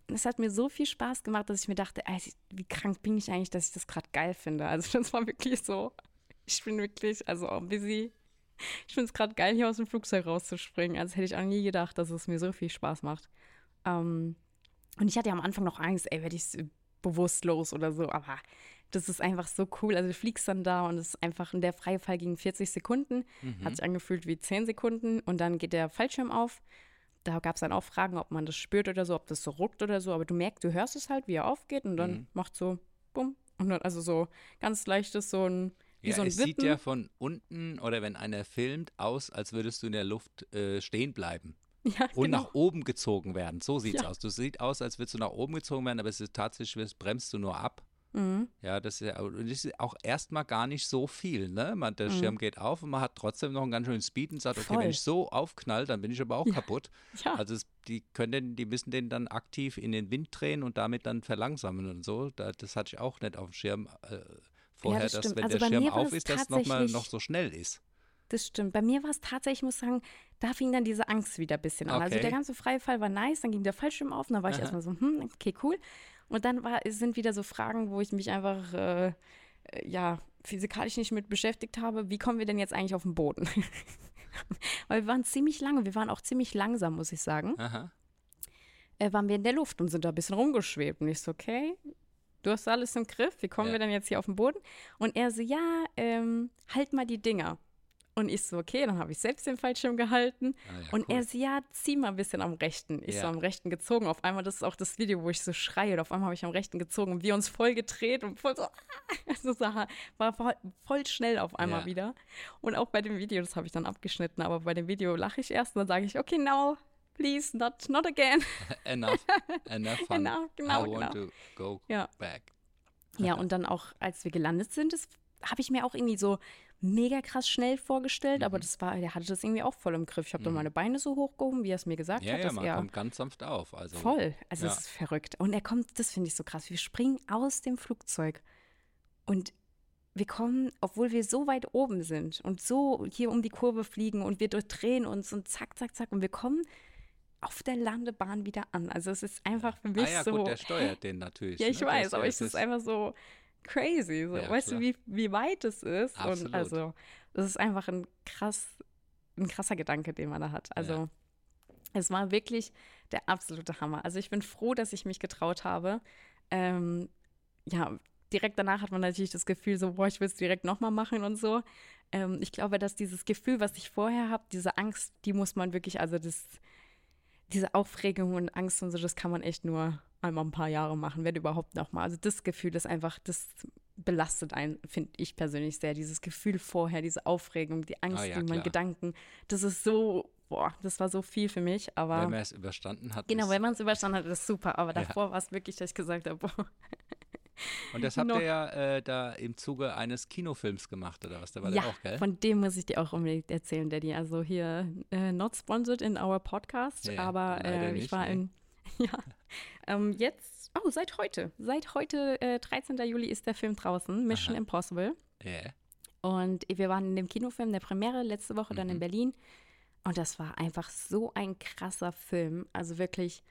Es hat mir so viel Spaß gemacht, dass ich mir dachte, ey, wie krank bin ich eigentlich, dass ich das gerade geil finde. Also das war wirklich so, ich bin wirklich, also busy ich finde es gerade geil, hier aus dem Flugzeug rauszuspringen. Also hätte ich auch nie gedacht, dass es mir so viel Spaß macht. Ähm, und ich hatte ja am Anfang noch Angst, ey, werde ich bewusstlos oder so, aber das ist einfach so cool. Also du fliegst dann da und es ist einfach, der freie Fall ging 40 Sekunden, mhm. hat sich angefühlt wie 10 Sekunden und dann geht der Fallschirm auf. Da gab es dann auch Fragen, ob man das spürt oder so, ob das so ruckt oder so, aber du merkst, du hörst es halt, wie er aufgeht und dann mhm. macht so bumm und dann also so ganz leichtes so ein wie ja, so ein es Wippen. sieht ja von unten oder wenn einer filmt aus, als würdest du in der Luft äh, stehen bleiben. Ja, und genau. nach oben gezogen werden. So sieht es ja. aus. Du siehst aus, als würdest du nach oben gezogen werden, aber es ist tatsächlich, bremst du nur ab. Mhm. Ja, das ist, ja, das ist auch erstmal gar nicht so viel. Ne? Man, der mhm. Schirm geht auf und man hat trotzdem noch einen ganz schönen Speed und sagt, Voll. okay, wenn ich so aufknall, dann bin ich aber auch ja. kaputt. Ja. Also es, die können die müssen den dann aktiv in den Wind drehen und damit dann verlangsamen und so. Da, das hatte ich auch nicht auf dem Schirm äh, vorher, ja, das dass wenn also der Schirm auf ist, das nochmal noch so schnell ist. Das stimmt. Bei mir war es tatsächlich, ich muss sagen, da fing dann diese Angst wieder ein bisschen an. Also okay. Also der ganze freie Fall war nice, dann ging der Fallschirm auf und dann war ich erstmal so, hm, okay, cool. Und dann war, sind wieder so Fragen, wo ich mich einfach, äh, ja, physikalisch nicht mit beschäftigt habe. Wie kommen wir denn jetzt eigentlich auf den Boden? Weil wir waren ziemlich lange, wir waren auch ziemlich langsam, muss ich sagen. Aha. Äh, waren wir in der Luft und sind da ein bisschen rumgeschwebt. Und ich so, okay, du hast alles im Griff, wie kommen ja. wir denn jetzt hier auf den Boden? Und er so, ja, ähm, halt mal die Dinger. Und ich so, okay, dann habe ich selbst den Fallschirm gehalten. Ah, ja, und cool. er so, ja, zieh mal ein bisschen am rechten. Ich ja. so am rechten gezogen. Auf einmal, das ist auch das Video, wo ich so schreie. Und auf einmal habe ich am rechten gezogen und wir uns voll gedreht und voll so, also so war voll, voll, schnell auf einmal ja. wieder. Und auch bei dem Video, das habe ich dann abgeschnitten, aber bei dem Video lache ich erst und dann sage ich, okay, now, please, not, not again. enough, enough fun. Enough, genau, I want genau. to go ja. back. ja, und dann auch, als wir gelandet sind, das habe ich mir auch irgendwie so mega krass schnell vorgestellt, mhm. aber das war, der hatte das irgendwie auch voll im Griff. Ich habe mhm. dann meine Beine so hochgehoben, wie er es mir gesagt ja, hat. Ja, man er kommt ganz sanft auf. Also, voll. Also, ja. das ist verrückt. Und er kommt, das finde ich so krass. Wir springen aus dem Flugzeug und wir kommen, obwohl wir so weit oben sind und so hier um die Kurve fliegen und wir durchdrehen uns und zack, zack, zack und wir kommen auf der Landebahn wieder an. Also es ist einfach für mich ah, ja, so. Gut, der steuert den natürlich. ja, ich ne? weiß, aber es ist einfach so, crazy. So. Ja, weißt klar. du, wie, wie weit es ist? Absolut. Und also, das ist einfach ein krass, ein krasser Gedanke, den man da hat. Also, ja. es war wirklich der absolute Hammer. Also, ich bin froh, dass ich mich getraut habe. Ähm, ja, direkt danach hat man natürlich das Gefühl, so, boah, ich will es direkt nochmal machen und so. Ähm, ich glaube, dass dieses Gefühl, was ich vorher habe, diese Angst, die muss man wirklich, also das, diese Aufregung und Angst und so, das kann man echt nur einmal ein paar Jahre machen, wenn überhaupt noch mal. Also das Gefühl ist einfach, das belastet einen, finde ich persönlich sehr. Dieses Gefühl vorher, diese Aufregung, die Angst, ah, ja, die man Gedanken, das ist so, boah, das war so viel für mich. Aber wenn man es überstanden hat. Genau, wenn man es überstanden hat, ist super. Aber davor ja. war es wirklich, dass ich gesagt habe, boah. Und das habt ihr ja äh, da im Zuge eines Kinofilms gemacht, oder was? Da war ja, der auch, gell? von dem muss ich dir auch unbedingt erzählen, Daddy. Also hier, äh, not sponsored in our podcast, ja, aber äh, ich war nee. in ja. Ähm, jetzt, oh, seit heute. Seit heute, äh, 13. Juli, ist der Film draußen, Mission Aha. Impossible. Ja. Yeah. Und wir waren in dem Kinofilm der Premiere letzte Woche mhm. dann in mhm. Berlin. Und das war einfach so ein krasser Film. Also wirklich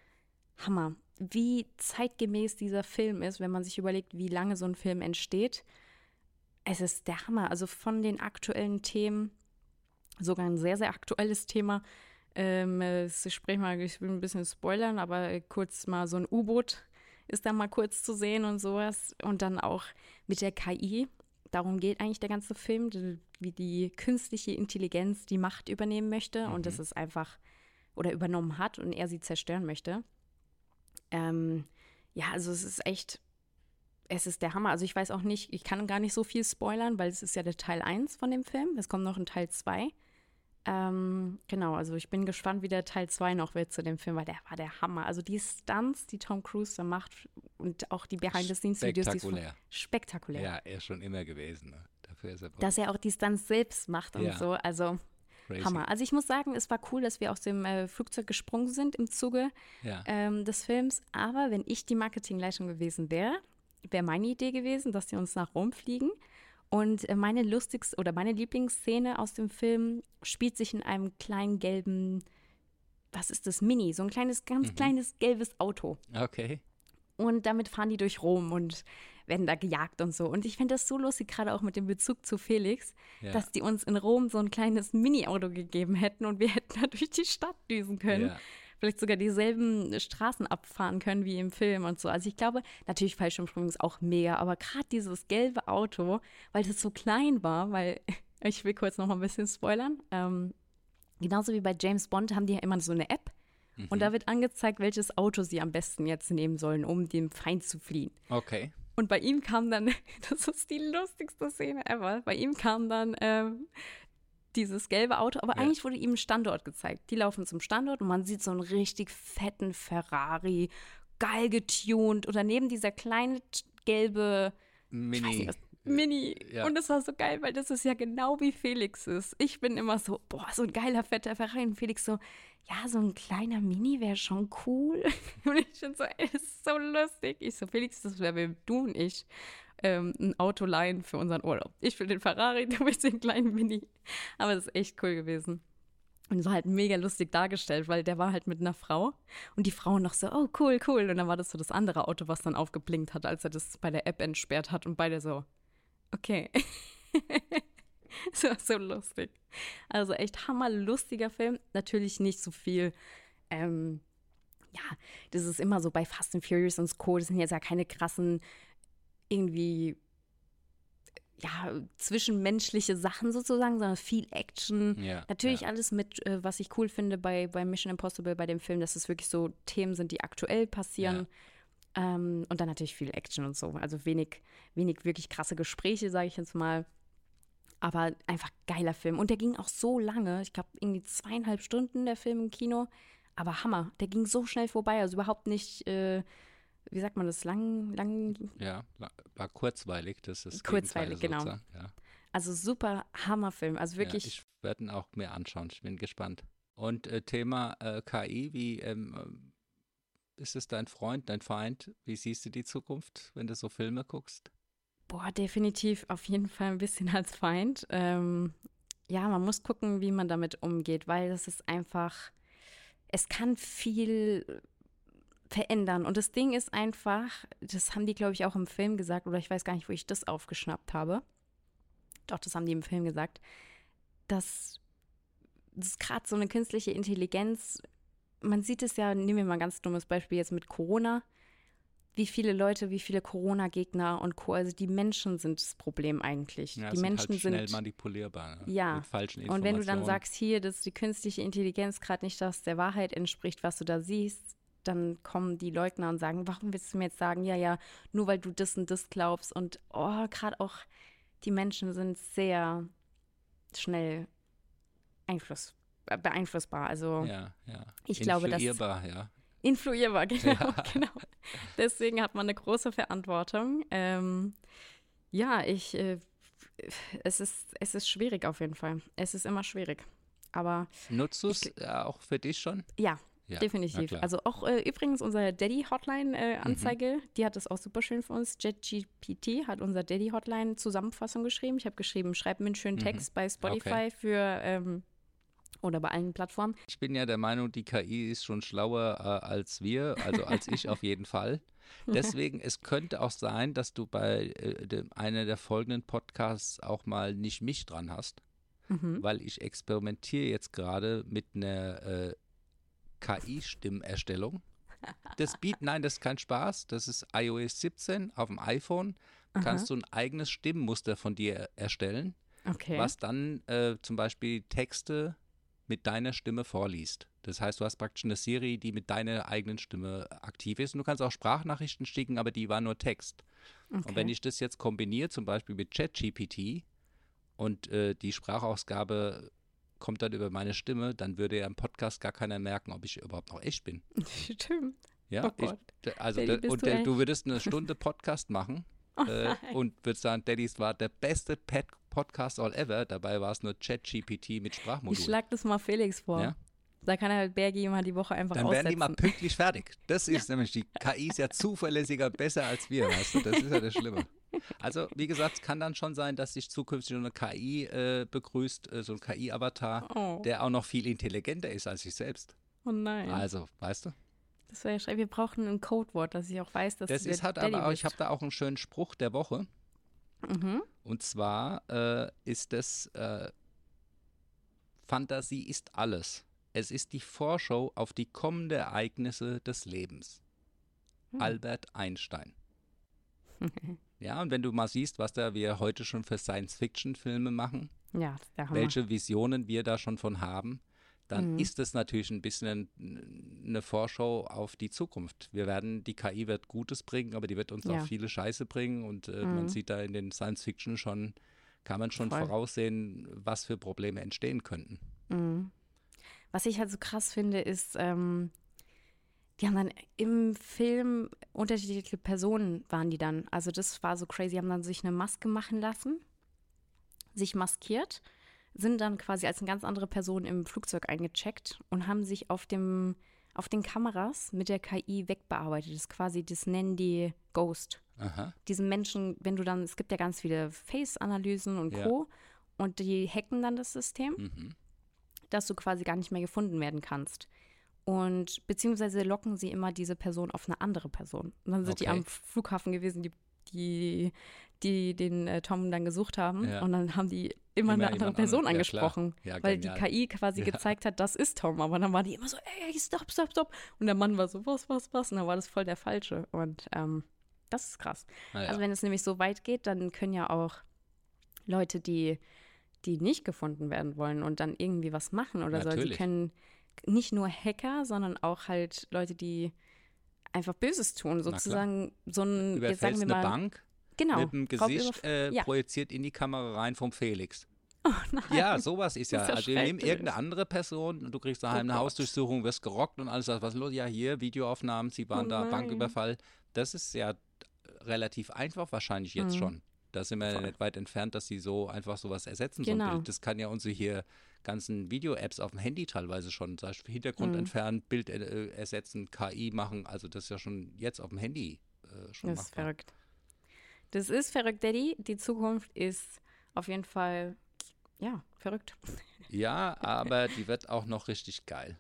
Hammer. Wie zeitgemäß dieser Film ist, wenn man sich überlegt, wie lange so ein Film entsteht. Es ist der Hammer. Also von den aktuellen Themen, sogar ein sehr, sehr aktuelles Thema, ähm, ich spreche mal, ich will ein bisschen spoilern, aber kurz mal so ein U-Boot ist da mal kurz zu sehen und sowas. Und dann auch mit der KI. Darum geht eigentlich der ganze Film, wie die künstliche Intelligenz die Macht übernehmen möchte mhm. und das ist einfach oder übernommen hat und er sie zerstören möchte. Ähm, ja, also es ist echt, es ist der Hammer. Also ich weiß auch nicht, ich kann gar nicht so viel spoilern, weil es ist ja der Teil 1 von dem Film. Es kommt noch ein Teil 2. Ähm, genau, also ich bin gespannt, wie der Teil 2 noch wird zu dem Film, weil der war der Hammer. Also die Stunts, die Tom Cruise da macht und auch die Behind-the-Scenes-Videos, die spektakulär. spektakulär. Ja, er ist schon immer gewesen. Ne? Dafür ist er Dass er auch die Stunts selbst macht und ja. so, also Crazy. Hammer. Also ich muss sagen, es war cool, dass wir aus dem äh, Flugzeug gesprungen sind im Zuge ja. ähm, des Films, aber wenn ich die Marketingleitung gewesen wäre, wäre meine Idee gewesen, dass sie uns nach Rom fliegen und äh, meine lustigste oder meine Lieblingsszene aus dem Film spielt sich in einem kleinen gelben, was ist das, Mini, so ein kleines, ganz mhm. kleines gelbes Auto. Okay. Und damit fahren die durch Rom und werden da gejagt und so. Und ich finde das so lustig, gerade auch mit dem Bezug zu Felix, Ja. dass die uns in Rom so ein kleines Mini-Auto gegeben hätten und wir hätten da durch die Stadt düsen können. Ja. Vielleicht sogar dieselben Straßen abfahren können wie im Film und so. Also ich glaube, natürlich Fallschirmsprung ist auch mega, aber gerade dieses gelbe Auto, weil das so klein war, weil ich will kurz noch mal ein bisschen spoilern. Ähm, genauso wie bei James Bond haben die ja immer so eine App. Und da wird angezeigt, welches Auto sie am besten jetzt nehmen sollen, um dem Feind zu fliehen. Okay. Und bei ihm kam dann, das ist die lustigste Szene ever, bei ihm kam dann ähm, dieses gelbe Auto, aber Ja. eigentlich wurde ihm ein Standort gezeigt. Die laufen zum Standort und man sieht so einen richtig fetten Ferrari, geil getuned oder neben dieser kleine gelbe ich weiß Mini. nicht, was, Mini. ja. Und das war so geil, weil das ist ja genau wie Felix ist. Ich bin immer so, boah, so ein geiler, fetter Ferrari. Und Felix so, ja, so ein kleiner Mini wäre schon cool. Und ich bin so, ey, das ist so lustig. Ich so, Felix, das wäre du und ich ähm, ein Auto leihen für unseren Urlaub. Ich will den Ferrari, du willst den kleinen Mini. Aber das ist echt cool gewesen. Und es war halt mega lustig dargestellt, weil der war halt mit einer Frau und die Frau noch so, oh cool, cool. Und dann war das so das andere Auto, was dann aufgeblinkt hat, als er das bei der App entsperrt hat und beide so, okay. War so lustig. Also echt hammerlustiger Film. Natürlich nicht so viel, ähm, ja, das ist immer so bei Fast and Furious und Co. Das sind jetzt ja keine krassen, irgendwie, ja, zwischenmenschliche Sachen sozusagen, sondern viel Action. Ja, Natürlich ja. alles mit, äh, was ich cool finde bei, bei Mission Impossible, bei dem Film, dass es wirklich so Themen sind, die aktuell passieren. Ähm, und dann natürlich viel Action und so. Also wenig, wenig wirklich krasse Gespräche, sage ich jetzt mal. Aber einfach geiler Film. Und der ging auch so lange. Ich glaube, irgendwie zweieinhalb Stunden der Film im Kino. Aber Hammer. Der ging so schnell vorbei. Also überhaupt nicht, äh, wie sagt man das, lang, lang. Ja, war kurzweilig, das ist Kurzweilig, genau. Ja. Also super Hammerfilm. Also wirklich. Ja, ich werde ihn auch mir anschauen, ich bin gespannt. Und äh, Thema äh, KI, wie ähm, ist es dein Freund, dein Feind? Wie siehst du die Zukunft, wenn du so Filme guckst? Boah, definitiv auf jeden Fall ein bisschen als Feind. Ähm, ja, man muss gucken, wie man damit umgeht, weil das ist einfach, es kann viel verändern. Und das Ding ist einfach, das haben die, glaube ich, auch im Film gesagt, oder ich weiß gar nicht, wo ich das aufgeschnappt habe. Doch, das haben die im Film gesagt, dass das gerade so eine künstliche Intelligenz, man sieht es ja, nehmen wir mal ein ganz dummes Beispiel jetzt mit Corona wie viele Leute, wie viele Corona-Gegner und Co. Also die Menschen sind das Problem eigentlich. Ja, die sind Menschen halt schnell sind. manipulierbar. Ne? Ja. Mit falschen Und Informationen. wenn du dann sagst, hier, dass die künstliche Intelligenz gerade nicht das der Wahrheit entspricht, was du da siehst, dann kommen die Leugner und sagen, warum willst du mir jetzt sagen, ja, ja, nur weil du das und das glaubst. Und oh, gerade auch die Menschen sind sehr schnell Einfluss, beeinflussbar. Also ja, ja. Ich glaube, das- Influierbar, ja. Influierbar, genau, Ja. genau. Deswegen hat man eine große Verantwortung. Ähm, ja, ich, äh, es ist, es ist schwierig auf jeden Fall. Es ist immer schwierig. Aber Nutzt du es äh, auch für dich schon? ja, Ja, definitiv. Also auch äh, übrigens unsere Daddy-Hotline-Anzeige, die hat das auch super schön für uns. JetGPT hat unser Daddy-Hotline-Zusammenfassung geschrieben. Ich habe geschrieben, schreib mir einen schönen Mhm. Text bei Spotify für ähm, oder bei allen Plattformen. Ich bin ja der Meinung, die KI ist schon schlauer äh, als wir, also als ich auf jeden Fall. Deswegen, es könnte auch sein, dass du bei äh, dem, einer der folgenden Podcasts auch mal nicht mich dran hast, Mhm. weil ich experimentiere jetzt gerade mit einer äh, KI-Stimmerstellung. Das bietet, nein, das ist kein Spaß. Das ist iOS 17 auf dem iPhone. Kannst du ein eigenes Stimmmuster von dir erstellen, Okay. was dann äh, zum Beispiel Texte mit deiner Stimme vorliest. Das heißt, du hast praktisch eine Siri, die mit deiner eigenen Stimme aktiv ist. Und du kannst auch Sprachnachrichten schicken, aber die war nur Text. Und wenn Okay. ich das jetzt kombiniere, zum Beispiel mit ChatGPT und äh, die Sprachausgabe kommt dann über meine Stimme, dann würde ja im Podcast gar keiner merken, ob ich überhaupt noch echt bin. Stimmt. Ja, Oh ich, also Daddy, und du du würdest eine Stunde Podcast machen äh, und würdest sagen, Daddys war der beste Pet Podcast all ever. Dabei war es nur ChatGPT mit Ich Sprachmodul. schlag das mal Felix vor. Ja? Da kann er halt Bergi mal die Woche einfach Dann werden die mal aussetzen. pünktlich fertig. Das ist nämlich, die KI ist ja zuverlässiger besser als wir, weißt du? Das ist ja das Schlimme. Also, wie gesagt, es kann dann schon sein, dass sich zukünftig eine KI äh, begrüßt, äh, so ein KI-Avatar, Oh. der auch noch viel intelligenter ist als ich selbst. oh nein. Also, weißt du? Das wäre ja Wir brauchen ein Codewort, dass ich auch weiß, dass Das ist halt aber auch, ich habe da auch einen schönen Spruch der Woche. Mhm. Und zwar äh, ist es, äh, Fantasie ist alles. Es ist die Vorschau auf die kommenden Ereignisse des Lebens. Hm. Albert Einstein. ja, und wenn du mal siehst, was da wir heute schon für Science-Fiction-Filme machen, Ja, welche Visionen wir da schon von haben, dann Mhm. ist es natürlich ein bisschen eine Vorschau auf die Zukunft. Wir werden, die KI wird Gutes bringen, aber die wird uns Ja. auch viele Scheiße bringen und äh, man Mhm. sieht da in den Science-Fiction schon, kann man schon Voll. voraussehen, was für Probleme entstehen könnten. Mhm. Was ich halt so krass finde, ist, ähm, die haben dann im Film unterschiedliche Personen waren die dann. Also das war so crazy. Haben dann sich eine Maske machen lassen, sich maskiert, sind dann quasi als eine ganz andere Person im Flugzeug eingecheckt und haben sich auf dem auf den Kameras mit der KI wegbearbeitet. Das ist quasi, das nennen die Ghost. Aha. diesen Menschen, wenn du dann, es gibt ja ganz viele Face-Analysen und Ja. Co. Und die hacken dann das System, Mhm. dass du quasi gar nicht mehr gefunden werden kannst. Und beziehungsweise locken sie immer diese Person auf eine andere Person. Und dann sind die Okay. am Flughafen gewesen, die, die, die den äh, Tom dann gesucht haben. Ja. Und dann haben die immer, Immer eine andere Person anderen. Ja, angesprochen. Ja, weil genial. die KI quasi Ja. gezeigt hat, das ist Tom. Aber dann war die immer so, ey, stopp, stopp, stopp. Und der Mann war so, was, was, was. Und dann war das voll der Falsche. Und ähm, das ist krass. Naja. Also wenn es nämlich so weit geht, dann können ja auch Leute, die, die nicht gefunden werden wollen und dann irgendwie was machen oder so, die Natürlich. können nicht nur Hacker, sondern auch halt Leute, die einfach Böses tun, sozusagen so ein, jetzt sagen wir eine mal, Bank genau, mit dem Gesicht äh, ja. projiziert in die Kamera rein vom Felix. Oh. Ja, sowas ist ja. Das ist also wir nehmen irgendeine andere Person und du kriegst daheim Oh eine. Hausdurchsuchung, wirst gerockt und alles, was ist los? Ja, hier, Videoaufnahmen, sie waren Oh da. Banküberfall. Das ist ja relativ einfach wahrscheinlich jetzt Mhm. schon. Da sind wir ja Voll. nicht weit entfernt, dass sie so einfach sowas ersetzen. Genau. So. Das kann ja unsere hier ganzen Video-Apps auf dem Handy teilweise schon. Zum Beispiel Hintergrund Mhm. entfernen, Bild äh, ersetzen, KI machen. Also das ist ja schon jetzt auf dem Handy äh, schon Das ist machbar. verrückt. Das ist verrückt, Daddy. Die Zukunft ist auf jeden Fall, ja, verrückt. Ja, aber die wird auch noch richtig geil.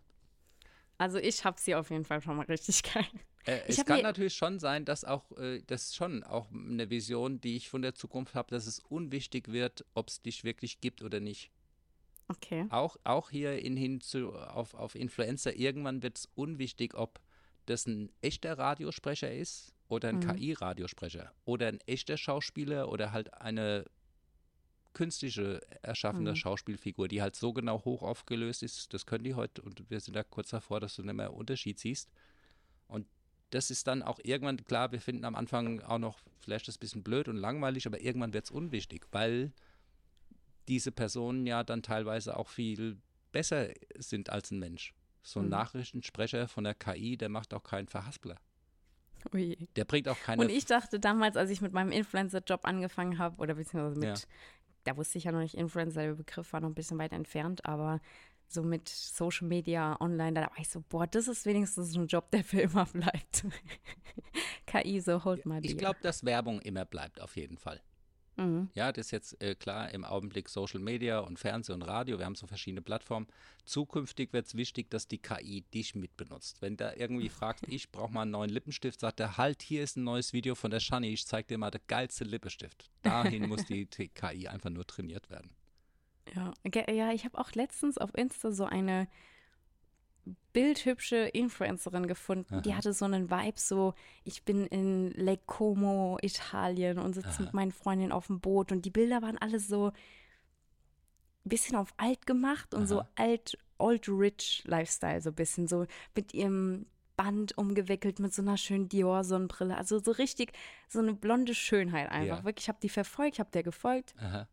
Also ich habe sie auf jeden Fall schon mal richtig geil. Äh, es kann natürlich schon sein, dass auch, äh, das schon auch eine Vision, die ich von der Zukunft habe, dass es unwichtig wird, ob es dich wirklich gibt oder nicht. Okay. Auch, auch hier in, hin zu, auf, auf Influencer, irgendwann wird es unwichtig, ob das ein echter Radiosprecher ist oder ein Mhm. KI-Radiosprecher oder ein echter Schauspieler oder halt eine künstliche erschaffene Mhm. Schauspielfigur, die halt so genau hoch aufgelöst ist, das können die heute und wir sind da kurz davor, dass du nicht mehr Unterschied siehst. Und das ist dann auch irgendwann, klar, wir finden am Anfang auch noch vielleicht das bisschen blöd und langweilig, aber irgendwann wird es unwichtig, weil diese Personen ja dann teilweise auch viel besser sind als ein Mensch. So ein Mhm. Nachrichtensprecher von der KI, der macht auch keinen Verhaspler. Ui. Der bringt auch keine. Und ich dachte damals, als ich mit meinem Influencer-Job angefangen habe, oder beziehungsweise mit, Ja. da wusste ich ja noch nicht, Influencer, der Begriff war noch ein bisschen weit entfernt, aber so mit Social Media, online, da war ich so, boah, das ist wenigstens ein Job, der für immer bleibt. KI, so hold my beer. ich glaube, dass Werbung immer bleibt, auf jeden Fall. Mhm. Ja, das ist jetzt äh, klar im Augenblick Social Media und Fernsehen und Radio. Wir haben so verschiedene Plattformen. Zukünftig wird es wichtig, dass die KI dich mitbenutzt. Wenn da irgendwie fragt, ich brauche mal einen neuen Lippenstift, sagt er, halt, hier ist ein neues Video von der Shani, ich zeig dir mal den geilste Lippenstift. Dahin muss die KI einfach nur trainiert werden. Ja, ja ich habe auch letztens auf Insta so eine bildhübsche Influencerin gefunden. Die Aha. hatte so einen Vibe, so ich bin in Lake Como, Italien und sitze Aha. mit meinen Freundinnen auf dem Boot und die Bilder waren alle so ein bisschen auf alt gemacht und so Aha. alt, old rich Lifestyle, so ein bisschen so mit ihrem Band umgewickelt mit so einer schönen Dior-Sonnenbrille. Also so richtig, so eine blonde Schönheit einfach. Ja. Wirklich, ich habe die verfolgt, ich habe der gefolgt. Aha.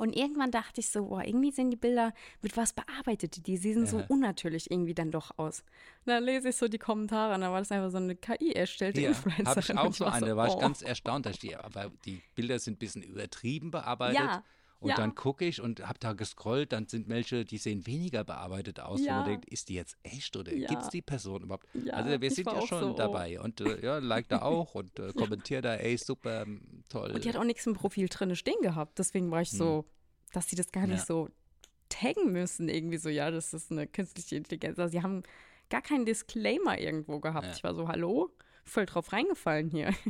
Und irgendwann dachte ich so, boah, irgendwie sehen die Bilder mit was bearbeitet die. Sie sehen so Aha. unnatürlich irgendwie dann doch aus. Und dann lese ich so die Kommentare und dann war das einfach so eine KI erstellte Ja, Influencerin. habe ich auch so war eine, da war ich oh. ganz erstaunt, dass die, aber die Bilder sind ein bisschen übertrieben bearbeitet. Ja, Und ja. dann gucke ich und habe da gescrollt, dann sind welche, die sehen weniger bearbeitet aus, Ja. man denkt, ist die jetzt echt oder Ja. gibt es die Person überhaupt? Ja, also wir sind ja schon so, oh. dabei und äh, ja, like da auch und äh, kommentiert da, ey, super, m, toll. Und die hat auch nichts im Profil drin stehen gehabt. Deswegen war ich so, dass sie das gar nicht so taggen müssen. Irgendwie so, ja, das ist eine künstliche Intelligenz. Also sie haben gar keinen Disclaimer irgendwo gehabt. Ich war so, hallo? Voll drauf reingefallen hier.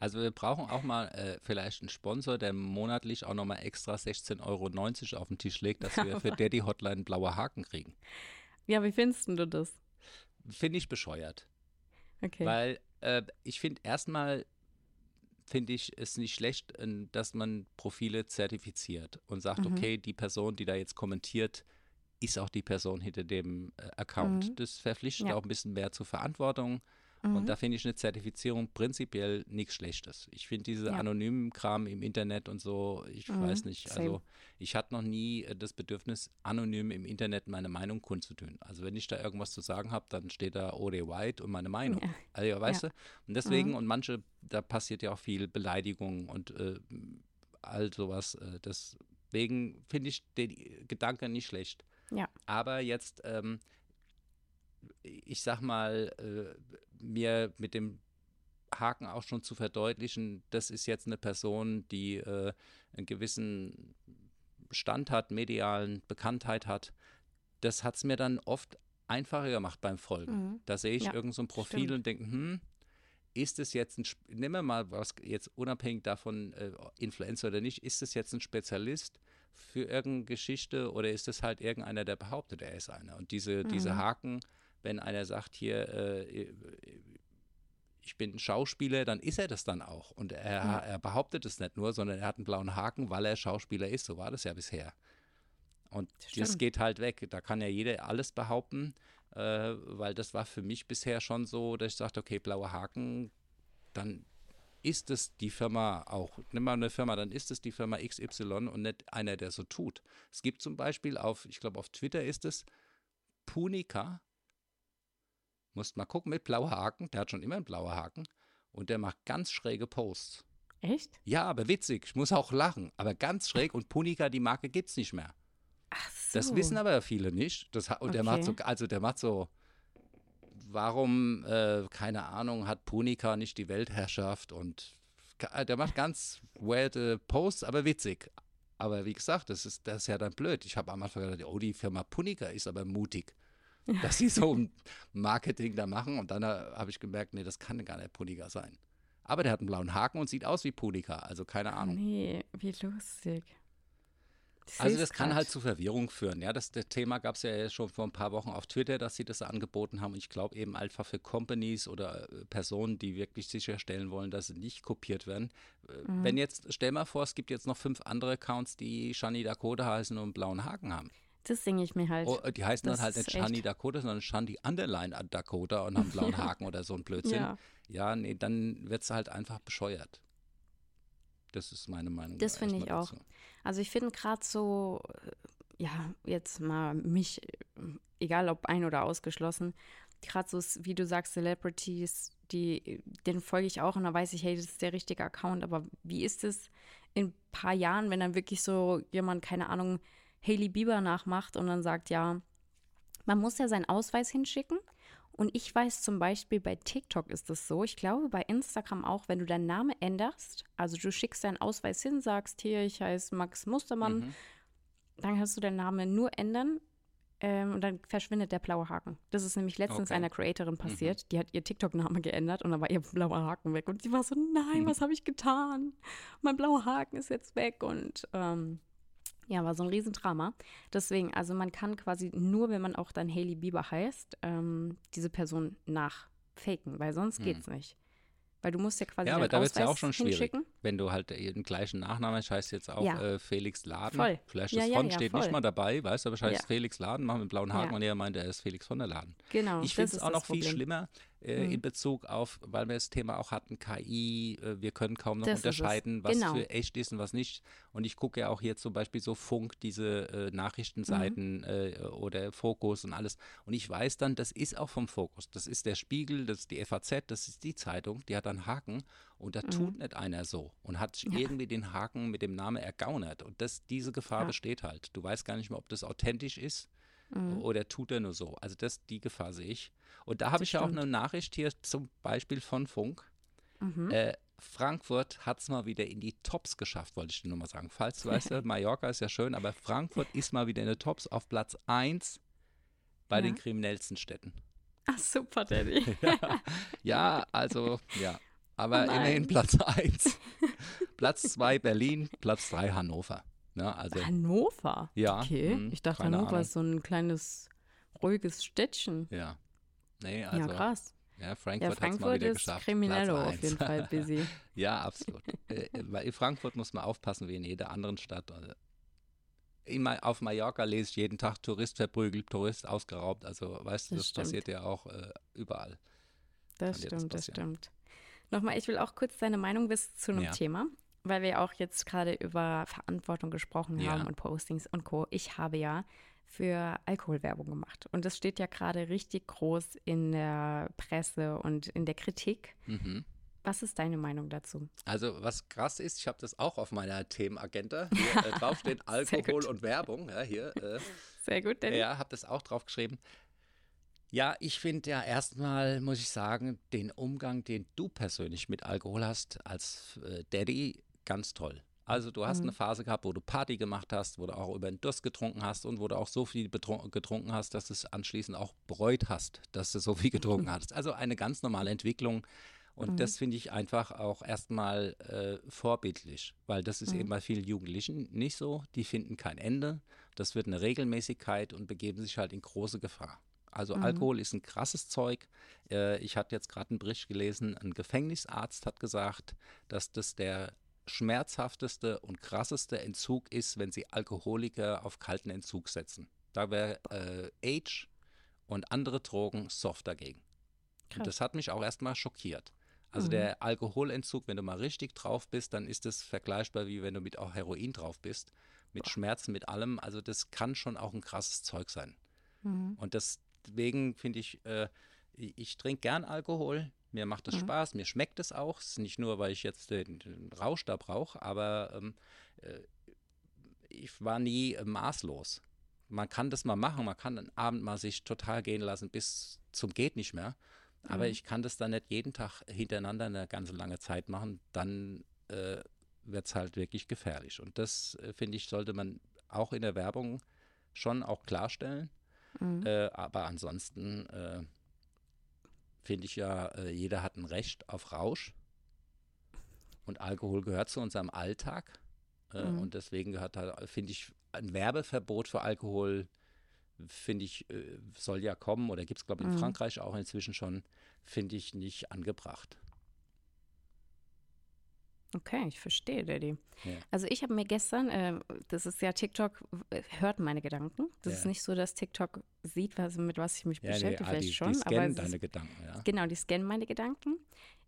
Also wir brauchen auch mal äh, vielleicht einen Sponsor, der monatlich auch nochmal extra 16,90 Euro auf den Tisch legt, dass wir für Daddy Hotline blaue Haken kriegen. Ja, wie findest du das? Finde ich bescheuert. Okay. Weil äh, ich finde erstmal, finde ich es nicht schlecht, dass man Profile zertifiziert und sagt, Mhm. okay, die Person, die da jetzt kommentiert, ist auch die Person hinter dem äh, Account. Mhm. Das verpflichtet Ja. auch ein bisschen mehr zur Verantwortung. Mhm. Und da finde ich eine Zertifizierung prinzipiell nichts Schlechtes. Ich finde diese Ja. anonymen Kram im Internet und so, ich Mhm, weiß nicht, same. also ich hatte noch nie äh, das Bedürfnis, anonym im Internet meine Meinung kundzutun. Also wenn ich da irgendwas zu sagen habe, dann steht da OD White und meine Meinung. Ja. Also ja, weißt Ja. du? Und deswegen, Mhm. und manche, da passiert ja auch viel Beleidigung und äh, all sowas. Äh, deswegen finde ich den Gedanke nicht schlecht. Ja. Aber jetzt, ähm, ich sag mal, äh, mir mit dem Haken auch schon zu verdeutlichen, das ist jetzt eine Person, die äh, einen gewissen Stand hat, medialen Bekanntheit hat. Das hat es mir dann oft einfacher gemacht beim Folgen. Mhm. Da sehe ich Ja, irgend so Profil stimmt. und denke, hm, ist es jetzt ein, nehmen wir mal was jetzt unabhängig davon, äh, Influencer oder nicht, ist es jetzt ein Spezialist für irgendeine Geschichte oder ist es halt irgendeiner, der behauptet, er ist einer? Und diese, diese Mhm. Haken, wenn einer sagt, hier, äh, ich bin ein Schauspieler, dann ist er das dann auch. Und er, Ja. er behauptet es nicht nur, sondern er hat einen blauen Haken, weil er Schauspieler ist. So war das ja bisher. Und das Stimmt. geht halt weg. Da kann ja jeder alles behaupten, äh, weil das war für mich bisher schon so, dass ich sagte, okay, blauer Haken, dann ist es die Firma auch. Nimm mal eine Firma, dann ist es die Firma XY und nicht einer, der so tut. Es gibt zum Beispiel auf, ich glaube auf Twitter ist es Punika. Musst mal gucken mit blauer Haken. Der hat schon immer einen blauen Haken. Und der macht ganz schräge Posts. Echt? Ja, aber witzig. Ich muss auch lachen. Aber ganz schräg. Und Punika, die Marke gibt es nicht mehr. Ach so. Das wissen aber viele nicht. Das, und der macht so, Okay. also der macht so, warum, äh, keine Ahnung, hat Punika nicht die Weltherrschaft und ka- der macht ganz weirde Posts, aber witzig. Aber wie gesagt, das ist, das ist ja dann blöd. Ich habe am Anfang gedacht, oh, die Firma Punika ist aber mutig, dass sie so ein Marketing da machen. Und dann äh, habe ich gemerkt, nee, das kann gar nicht Punika sein. Aber der hat einen blauen Haken und sieht aus wie Punika, also keine Ahnung. Nee, wie lustig. Also das kann grad. halt zu Verwirrung führen. Ja, das, das Thema gab es ja schon vor ein paar Wochen auf Twitter, dass sie das angeboten haben. Und ich glaube eben einfach für Companies oder äh, Personen, die wirklich sicherstellen wollen, dass sie nicht kopiert werden. Äh, Mhm. Wenn jetzt, stell mal vor, es gibt jetzt noch fünf andere Accounts, die Shani Dakota heißen und einen blauen Haken haben. Das singe ich mir halt. Oh, äh, die heißen das dann halt nicht Shani Dakota, sondern Shani Underline Dakota und haben blauen Haken oder so ein Blödsinn. ja, Ja, nee, dann wird es halt einfach bescheuert. Das ist meine Meinung. Das da finde ich auch. dazu. also ich finde gerade so, äh, ja, jetzt mal mich, äh, egal ob ein- oder ausgeschlossen, gerade so, wie du sagst, Celebrities, die, den folge ich auch und da weiß ich, hey, das ist der richtige Account, aber wie ist es in ein paar Jahren, wenn dann wirklich so jemand, keine Ahnung, Hailey Bieber nachmacht und dann sagt, ja, man muss ja seinen Ausweis hinschicken. Und ich weiß zum Beispiel, bei TikTok ist es so, ich glaube bei Instagram auch, wenn du deinen Namen änderst, also du schickst deinen Ausweis hin, sagst hier, ich heiße Max Mustermann, Mhm. dann kannst du deinen Namen nur ändern ähm, und dann verschwindet der blaue Haken. Das ist nämlich letztens Okay. einer Creatorin passiert, die hat ihr TikTok-Name geändert und dann war ihr blauer Haken weg. Und sie war so, nein, Mhm. was habe ich getan? Mein blauer Haken ist jetzt weg und ähm, ja, war so ein Riesendrama. Deswegen, also man kann quasi nur, wenn man auch dann Hailey Bieber heißt, ähm, diese Person nachfaken, weil sonst Hm. geht's nicht. Weil du musst ja quasi Ja, aber da wird es ja auch schon schwierig. Wenn du halt den gleichen Nachnamen hast, heißt jetzt auch Ja. äh, Felix Laden. Voll. Vielleicht Ja, das ja, ja, steht voll. nicht mal dabei, weißt du, aber Ja. Felix Laden, machen mit blauen Haken und er meint, er ist Felix von der Laden. Genau. ich finde es auch noch viel Problem. schlimmer äh, Mhm. in Bezug auf, weil wir das Thema auch hatten, KI, äh, wir können kaum noch Das unterscheiden, was Genau. für echt ist und was nicht. Und ich gucke ja auch hier zum Beispiel so Funk, diese äh, Nachrichtenseiten Mhm. äh, oder Fokus und alles. Und ich weiß dann, das ist auch vom Fokus. Das ist der Spiegel, das ist die FAZ, das ist die Zeitung, die hat dann Haken und da tut nicht einer so und hat Mhm. Ja. irgendwie den Haken mit dem Namen ergaunert. Und das, diese Gefahr Ja. besteht halt. Du weißt gar nicht mehr, ob das authentisch ist Mhm. oder tut er nur so. Also das, die Gefahr sehe ich. Und da habe ich ja auch eine Nachricht hier zum Beispiel von Funk. Mhm. Äh, Frankfurt hat es mal wieder in die Tops geschafft, wollte ich dir nur mal sagen. Falls du weißt, Mallorca ist ja schön, aber Frankfurt ist mal wieder in den Tops auf Platz 1 bei Ja. den kriminellsten Städten. Ach, super, Daddy. ja, ja, also, ja. Aber Oh immerhin Platz 1. Platz 2 Berlin, Platz 3 Hannover. Ja, also, Hannover? Ja, Okay, hm, ich dachte, Hannover Ahnung. ist so ein kleines, ruhiges Städtchen. ja. Nee, also, ja, krass. ja, Ja, Frankfurt, mal Frankfurt wieder ist geschafft. Platz auf jeden Fall busy. Ja, absolut. äh, weil in Frankfurt muss man aufpassen, wie in jeder anderen Stadt. Immer auf Mallorca lese ich jeden Tag Tourist verprügelt, Tourist ausgeraubt. Also, weißt du, Das das, passiert ja auch äh, überall. Das Kann das stimmt, das passieren. stimmt. Nochmal, ich will auch kurz deine Meinung wissen zu einem Ja. Thema, weil wir auch jetzt gerade über Verantwortung gesprochen Ja. haben und Postings und Co. Ich habe ja für Alkoholwerbung gemacht und das steht ja gerade richtig groß in der Presse und in der Kritik. Mhm. Was ist deine Meinung dazu? Also was krass ist, ich habe das auch auf meiner Themenagenda. Hier äh, drauf steht Alkohol und Werbung. Ja, hier. Äh, Sehr gut, Danny. ja, habe das auch drauf geschrieben. Ja, ich finde ja erstmal, muss ich sagen, den Umgang, den du persönlich mit Alkohol hast als äh, Daddy, ganz toll. Also du hast Mhm. eine Phase gehabt, wo du Party gemacht hast, wo du auch über den Durst getrunken hast und wo du auch so viel getrunken hast, dass du es anschließend auch bereut hast, dass du so viel getrunken hast. Also eine ganz normale Entwicklung. Und Mhm. das finde ich einfach auch erstmal äh, vorbildlich, weil das ist Mhm. eben bei vielen Jugendlichen nicht so. Die finden kein Ende. Das wird eine Regelmäßigkeit und begeben sich halt in große Gefahr. Also Mhm. Alkohol ist ein krasses Zeug. Äh, ich hatte jetzt gerade einen Bericht gelesen, ein Gefängnisarzt hat gesagt, dass das der schmerzhafteste und krasseste Entzug ist, wenn sie Alkoholiker auf kalten Entzug setzen. Da wäre äh, Age und andere Drogen soft dagegen. Krass. Und das hat mich auch erstmal schockiert. Also Mhm. der Alkoholentzug, wenn du mal richtig drauf bist, dann ist es vergleichbar wie wenn du mit auch Heroin drauf bist. Mit Schmerzen, mit allem. Also das kann schon auch ein krasses Zeug sein. Mhm. Und deswegen finde ich, äh, ich, ich trinke gern Alkohol. Mir macht es Mhm. Spaß, mir schmeckt es auch. Es ist nicht nur, weil ich jetzt den, den Rausch da brauche, aber ähm, äh, ich war nie äh, maßlos. Man kann das mal machen, man kann einen Abend mal sich total gehen lassen bis zum geht nicht mehr. Aber Mhm. ich kann das dann nicht jeden Tag hintereinander eine ganze lange Zeit machen. Dann äh, wird es halt wirklich gefährlich. Und das, äh, finde ich, sollte man auch in der Werbung schon auch klarstellen. Mhm. Äh, aber ansonsten äh, finde ich ja, äh, jeder hat ein Recht auf Rausch. Und Alkohol gehört zu unserem Alltag. Äh, Mhm. Und deswegen gehört halt, finde ich, ein Werbeverbot für Alkohol, finde ich, äh, soll ja kommen oder gibt es, glaube ich, in Mhm. Frankreich auch inzwischen schon, finde ich nicht angebracht. Okay, ich verstehe, Daddy. Ja. Also ich habe mir gestern, äh, das ist ja TikTok, hört meine Gedanken. Das ist Ja. nicht so, dass TikTok sieht, was, mit was ich mich Ja, beschäftige, ah, vielleicht die, schon. die aber scannen es ist, deine Gedanken, ja. genau, die scannen meine Gedanken.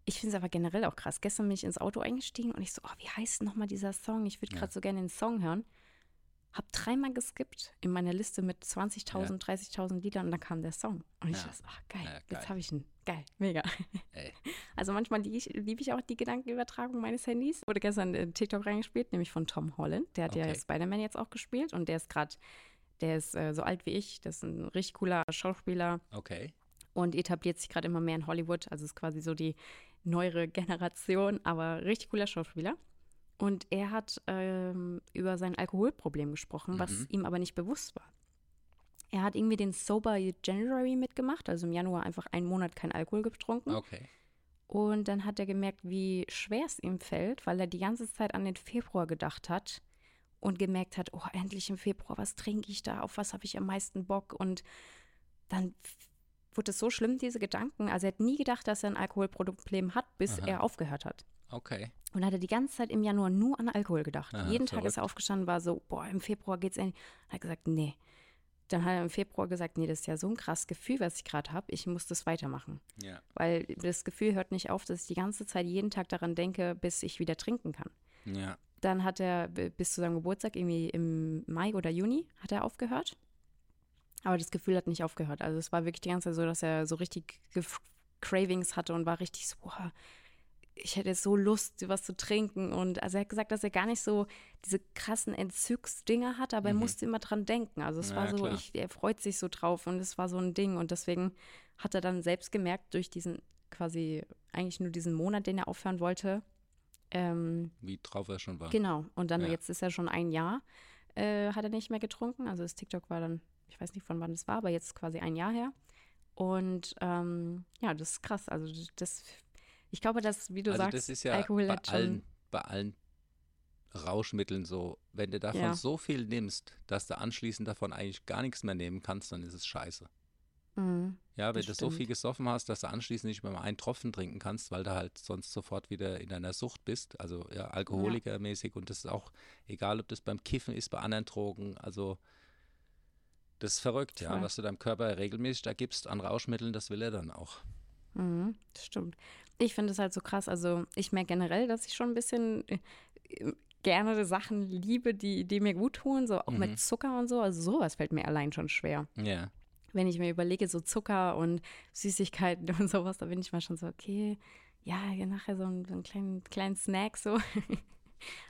Ich finde es aber generell auch krass. Gestern bin ich ins Auto eingestiegen und ich so, oh, wie heißt nochmal dieser Song? Ich würde gerade so gerne den Song hören. Hab dreimal geskippt in meiner Liste mit 20.000, 30.000 Liedern und dann kam der Song. Und ich Ja. dachte, ach geil, Ja, geil. jetzt habe ich ihn. Geil, mega. Ey. Also manchmal liebe ich, lieb ich auch die Gedankenübertragung meines Handys. Wurde gestern in TikTok reingespielt, nämlich von Tom Holland. Der hat ja Okay. Spider-Man jetzt auch gespielt und der ist gerade, der ist äh, so alt wie ich. Das ist ein richtig cooler Schauspieler Okay. und etabliert sich gerade immer mehr in Hollywood. Also ist quasi so die neuere Generation, aber richtig cooler Schauspieler. Und er hat ähm, über sein Alkoholproblem gesprochen, was Mhm. ihm aber nicht bewusst war. Er hat irgendwie den Sober January mitgemacht, also im Januar einfach einen Monat kein Alkohol getrunken. Okay. Und dann hat er gemerkt, wie schwer es ihm fällt, weil er die ganze Zeit an den Februar gedacht hat und gemerkt hat, oh, endlich im Februar, was trinke ich da, auf was habe ich am meisten Bock? Und dann wurde es so schlimm, diese Gedanken. Also er hat nie gedacht, dass er ein Alkoholproblem hat, bis Aha. er aufgehört hat. Okay. Und hat er die ganze Zeit im Januar nur an Alkohol gedacht. Aha, Jeden Tag ist verrückt. er aufgestanden, war so, boah, im Februar geht's endlich. Hat er gesagt, nee. Dann hat er im Februar gesagt, nee, das ist ja so ein krasses Gefühl, was ich gerade habe. Ich muss das weitermachen. Ja. Weil das Gefühl hört nicht auf, dass ich die ganze Zeit jeden Tag daran denke, bis ich wieder trinken kann. Ja. Dann hat er bis zu seinem Geburtstag, irgendwie im Mai oder Juni, hat er aufgehört. Aber das Gefühl hat nicht aufgehört. Also es war wirklich die ganze Zeit so, dass er so richtig Cravings hatte und war richtig so, boah, ich hätte so Lust, was zu trinken. Und also er hat gesagt, dass er gar nicht so diese krassen Entzugsdinger hat, aber er Mhm. musste immer dran denken. Also es Ja, war so, ich, er freut sich so drauf und es war so ein Ding. Und deswegen hat er dann selbst gemerkt, durch diesen quasi eigentlich nur diesen Monat, den er aufhören wollte, ähm, Wie drauf er schon war. Genau. Und dann Ja. jetzt ist er schon ein Jahr, äh, hat er nicht mehr getrunken. Also das TikTok war dann, ich weiß nicht von wann es war, aber jetzt quasi ein Jahr her. Und ähm, ja, das ist krass. Also das, ich glaube, dass, wie du also sagst, das ist ja Alkohol bei allen, bei allen Rauschmitteln so. Wenn du davon Ja. so viel nimmst, dass du anschließend davon eigentlich gar nichts mehr nehmen kannst, dann ist es scheiße. Mhm. Ja, wenn du so viel gesoffen hast, dass du anschließend nicht mehr mal einen Tropfen trinken kannst, weil du halt sonst sofort wieder in deiner Sucht bist, also ja, alkoholikermäßig und das ist auch egal, ob das beim Kiffen ist, bei anderen Drogen, also das ist verrückt, ja, Voll. was du deinem Körper regelmäßig da gibst an Rauschmitteln, das will er dann auch. Mhm, das stimmt. Ich finde es halt so krass. Also ich merke generell, dass ich schon ein bisschen äh, gerne Sachen liebe, die, die mir gut tun, so auch Mhm. mit Zucker und so. Also sowas fällt mir allein schon schwer. Ja, Wenn ich mir überlege, so Zucker und Süßigkeiten und sowas, da bin ich mal schon so, okay, ja, nachher so, einen- so einen kleinen, kleinen Snack so.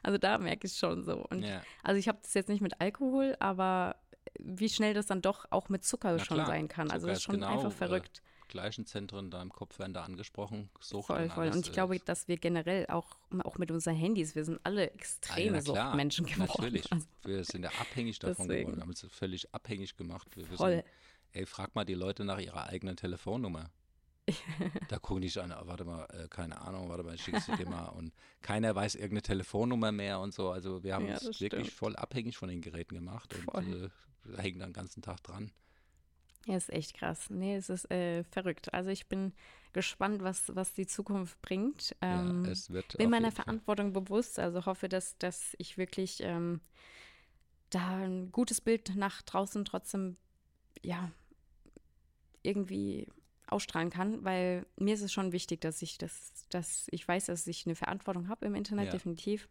Also da merke ich schon so. Und ja, also ich habe das jetzt nicht mit Alkohol, aber wie schnell das dann doch auch mit Zucker Na schon klar, sein kann. Also Zucker das ist ist schon genau, einfach äh, verrückt. Gleichen Zentren da im Kopf werden da angesprochen, Sucht Voll, und voll. Und ich glaube, dass wir generell auch, auch mit unseren Handys, wir sind alle extreme na klar, Suchtmenschen geworden. Natürlich, Also, wir sind ja abhängig davon Deswegen. geworden, wir haben uns völlig abhängig gemacht. Wir Voll. Wissen, ey, frag mal die Leute nach ihrer eigenen Telefonnummer. da gucken die sich an, warte mal, äh, keine Ahnung, warte mal, ich schick's dir mal. Und keiner weiß irgendeine Telefonnummer mehr und so. Also wir haben Ja, uns das wirklich stimmt. voll abhängig von den Geräten gemacht Voll. und äh, hängen dann den ganzen Tag dran. Ja, ist echt krass. Nee, es ist äh, verrückt. Also ich bin gespannt, was, was die Zukunft bringt. Ähm, ja, es wird bin meiner jeden Fall- Verantwortung bewusst, also hoffe, dass, dass ich wirklich ähm, da ein gutes Bild nach draußen trotzdem, ja, irgendwie ausstrahlen kann, weil mir ist es schon wichtig, dass ich das, dass ich weiß, dass ich eine Verantwortung habe im Internet, Ja. definitiv.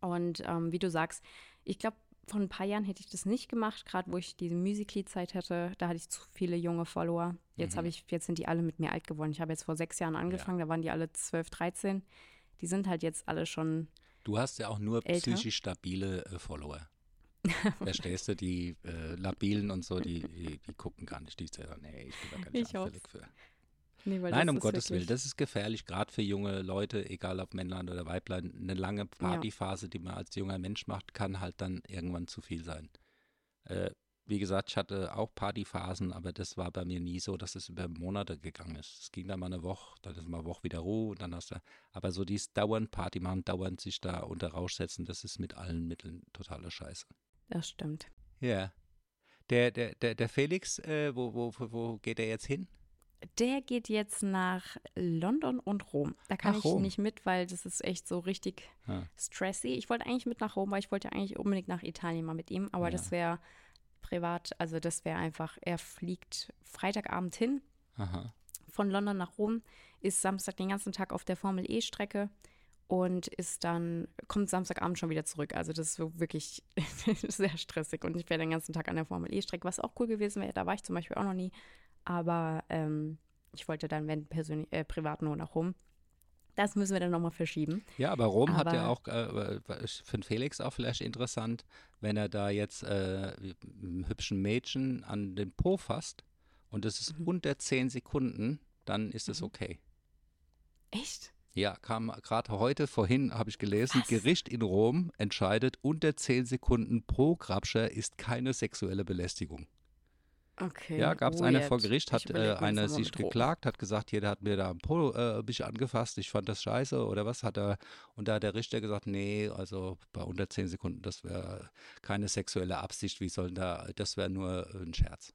Und ähm, wie du sagst, ich glaube, vor ein paar Jahren hätte ich das nicht gemacht, gerade wo ich diese Musically-Zeit hatte, da hatte ich zu viele junge Follower. Jetzt Mhm. habe ich, jetzt sind die alle mit mir alt geworden. Ich habe jetzt vor sechs Jahren angefangen, da waren die alle 12, 13. Die sind halt jetzt alle schon, Du hast ja auch nur Älter. psychisch stabile äh, Follower. Verstehst du, die äh, Labilen und so, die, die, die gucken gar nicht. Die sagen, nee, ich bin da gar nicht Ich anfällig für. Nee, Nein, um Gottes Willen, das ist gefährlich, gerade für junge Leute, egal ob Männlein oder Weiblein. Eine lange Partyphase, die man als junger Mensch macht, kann halt dann irgendwann zu viel sein. Äh, wie gesagt, ich hatte auch Partyphasen, aber das war bei mir nie so, dass es über Monate gegangen ist. Es ging dann mal eine Woche, dann ist mal eine Woche wieder Ruhe und dann hast du, aber so dieses dauernd Party machen, dauernd sich da unter Rausch setzen, das ist mit allen Mitteln totale Scheiße. Das stimmt. Ja. Der, der, der, der Felix, äh, wo, wo- wo geht er jetzt hin? Der geht jetzt nach London und Rom. Da kann Ach, ich Rom. nicht mit, weil das ist echt so richtig Ah. stressy. Ich wollte eigentlich mit nach Rom, weil ich wollte eigentlich unbedingt nach Italien mal mit ihm, aber Ja. das wäre privat, also das wäre einfach, er fliegt Freitagabend hin Aha. von London nach Rom, ist Samstag den ganzen Tag auf der Formel E-Strecke und ist dann, kommt Samstagabend schon wieder zurück. Also das ist wirklich sehr stressig und ich wäre den ganzen Tag an der Formel E-Strecke, was auch cool gewesen wäre. Da war ich zum Beispiel auch noch nie, aber ähm, ich wollte dann, wenn persönlich, äh, privat nur nach Rom. Das müssen wir dann nochmal verschieben. Ja, aber Rom hat ja Aber- auch äh, für den Felix auch vielleicht interessant, wenn er da jetzt äh, einem hübschen Mädchen an den Po fasst und es ist Mhm. unter 10 Sekunden, dann ist es Mhm. okay. Echt? Ja, kam gerade heute, vorhin habe ich gelesen, Was? Gericht in Rom entscheidet, unter 10 Sekunden pro Grabscher ist keine sexuelle Belästigung. Okay. Ja, gab es eine vor Gericht, Ich hat äh, das mal sich geklagt, hat gesagt, jeder hat mir da am Po äh, ein bisschen angefasst, ich fand das scheiße oder was hat er, und da hat der Richter gesagt, nee, also bei unter 10 Sekunden, das wäre keine sexuelle Absicht, wie soll denn da, das wäre nur äh, ein Scherz.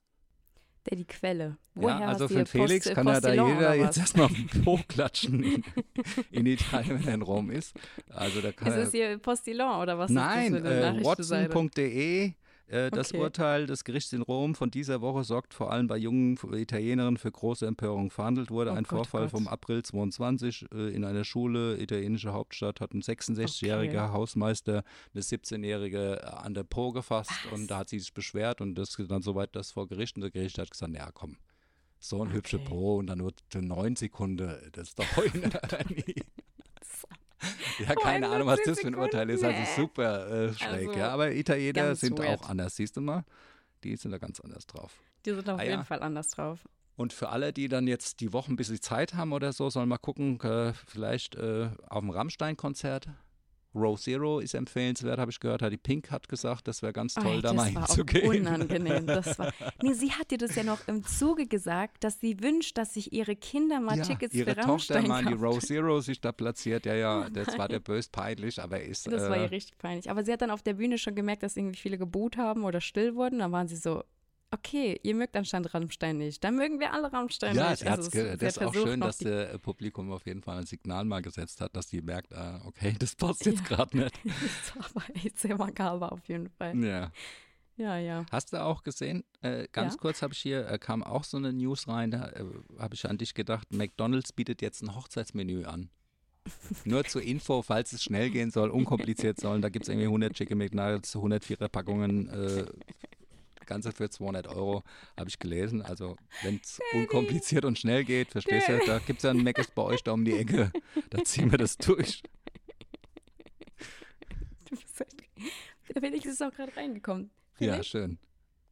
Der die Quelle. Woher ja, also für Felix Post- kann ja da jeder jetzt erstmal Po klatschen in, in Italien, wenn er in Rom ist. Also da kann Ist er es hier Postillon oder was Nein, das eine äh? Watson.de. Äh, das Okay. Urteil des Gerichts in Rom von dieser Woche sorgt vor allem bei jungen Italienerinnen für große Empörung. Verhandelt wurde Oh ein Gott, oh Vorfall Gott. vom April 22 äh, in einer Schule, italienische Hauptstadt, hat ein 66-jähriger Okay. Hausmeister eine 17-jährige an der Po gefasst und da hat sie sich beschwert und das ist dann soweit das vor Gericht und das Gericht hat gesagt, ja komm, so ein Okay. Po und dann nur neun Sekunden, das ist doch heute. Ja, keine Ahnung, was das für ein 91 Urteil ist. Also super äh, schräg, Also, ja. Aber Italiener sind weird. auch anders, siehst du mal. Die sind da ganz anders drauf. Die sind auf Ah, jeden ja. Fall anders drauf. Und für alle, die dann jetzt die Woche ein bisschen Zeit haben oder so, sollen mal gucken, äh, vielleicht äh, auf dem Rammstein-Konzert Row Zero ist empfehlenswert, habe ich gehört. Hat die Pink hat gesagt, das wäre ganz toll, Ey, da mal war auch hinzugehen. unangenehm. Das war, nee, sie hat dir das ja noch im Zuge gesagt, dass sie wünscht, dass sich ihre Kinder mal Ja, Tickets ihre für Tochter Rammstein mal in die. Row Zero sich da platziert. Ja, ja, das war der bös peinlich, aber ist. Das war äh, ihr richtig peinlich. Aber sie hat dann auf der Bühne schon gemerkt, dass irgendwie viele geboot haben oder still wurden. Dann waren sie so, okay, ihr mögt anscheinend Rammstein nicht. Dann mögen wir alle Rammstein Ja, nicht. hat's Also das ist auch schön, dass die- das Publikum auf jeden Fall ein Signal mal gesetzt hat, dass die merkt, ah, okay, das passt jetzt gerade nicht. Das war aber echt sehr makaber auf jeden Fall. Ja. Ja, ja. Hast du auch gesehen, äh, ganz Ja. kurz habe ich hier, äh, kam auch so eine News rein, da äh, habe ich an dich gedacht, McDonalds bietet jetzt ein Hochzeitsmenü an. Nur zur Info, falls es schnell gehen soll, unkompliziert sollen, da gibt es irgendwie 100 Chicken McNuggets, 104er Packungen, äh, Ganze für 200 Euro, habe ich gelesen. Also wenn es unkompliziert und schnell geht, verstehst du, da gibt es ja einen Mc's bei euch da um die Ecke, da ziehen wir das durch. Du bist echt, der Felix ist auch gerade reingekommen. Ja, Felix? schön.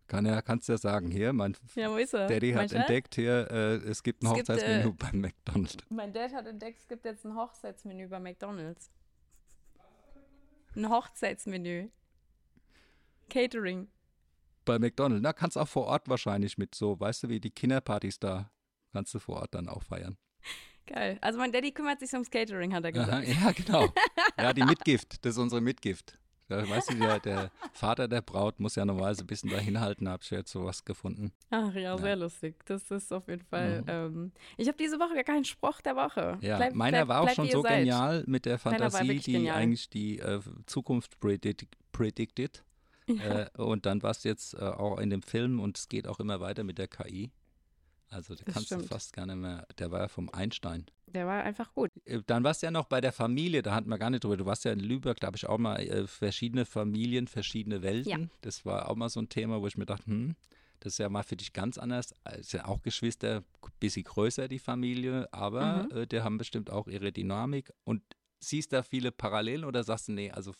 Kann ja, kannst ja sagen, hier, mein Ja? Daddy Mein hat Schatz? entdeckt hier, äh, es gibt ein Es gibt, äh, Hochzeitsmenü beim McDonald's. Mein Dad hat entdeckt, es gibt jetzt ein Hochzeitsmenü bei McDonalds. Ein Hochzeitsmenü. Catering. Bei McDonald's. Na, kannst auch vor Ort wahrscheinlich mit so, weißt du, wie die Kinderpartys da, kannst du vor Ort dann auch feiern. Geil. Also mein Daddy kümmert sich ums Catering, hat er gesagt. Aha, ja, genau. Ja, die Mitgift, das ist unsere Mitgift. Ja, weißt du, der, der Vater der Braut muss ja normalerweise ein bisschen dahin halten, habe ich jetzt sowas gefunden. Ach ja, sehr Ja. lustig. Das ist auf jeden Fall. Mhm. Ähm, ich habe diese Woche gar keinen Spruch der Woche. Ja, Bleib- meiner bleib- war auch bleib, schon so seid. genial mit der Fantasie, die genial. eigentlich die äh, Zukunft predict predicted. Äh, und dann war es jetzt äh, auch in dem Film und es geht auch immer weiter mit der KI. Also da kannst du stimmt. fast gar nicht mehr, der war ja vom Einstein. Der war einfach gut. Äh, Dann warst du ja noch bei der Familie, da hatten wir gar nicht drüber. Du warst ja in Lübeck, da habe ich auch mal äh, verschiedene Familien, verschiedene Welten. Ja. Das war auch mal so ein Thema, wo ich mir dachte, hm, das ist ja mal für dich ganz anders. Äh, Ist ja auch Geschwister, ein bisschen größer die Familie, aber Mhm. äh, die haben bestimmt auch ihre Dynamik. Und siehst da viele Parallelen oder sagst du, nee, also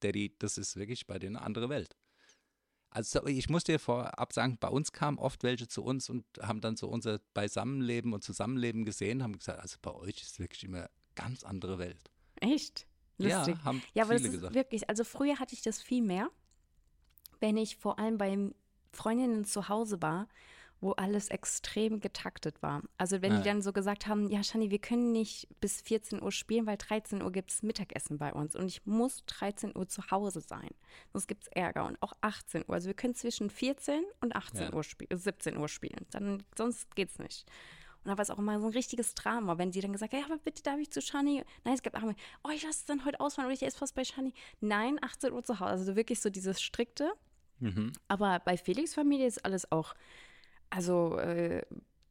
Daddy, das ist wirklich bei dir eine andere Welt? Also ich muss dir vorab sagen, bei uns kamen oft welche zu uns und haben dann so unser Beisammenleben und Zusammenleben gesehen, haben gesagt, also bei euch ist wirklich immer ganz andere Welt. Echt? Lustig. Ja, haben Ja, aber das viele ist gesagt. wirklich, also früher hatte ich das viel mehr, wenn ich vor allem bei Freundinnen zu Hause war, wo alles extrem getaktet war. Also wenn Ah, die ja. dann so gesagt haben, ja, Shani, wir können nicht bis 14 Uhr spielen, weil 13 Uhr gibt es Mittagessen bei uns und ich muss 13 Uhr zu Hause sein. Sonst gibt es Ärger und auch 18 Uhr. Also wir können zwischen 14 und 18 Ja. Uhr spielen, 17 Uhr spielen. Dann, sonst geht's nicht. Und da war es auch immer so ein richtiges Drama, wenn sie dann gesagt haben, ja, aber bitte darf ich zu Shani? Nein, es gab auch mal, oh, ich lasse es dann heute ausfahren oder ich esse was bei Shani. Nein, 18 Uhr zu Hause. Also wirklich so dieses strikte. Mhm. Aber bei Felix Familie ist alles auch, also äh,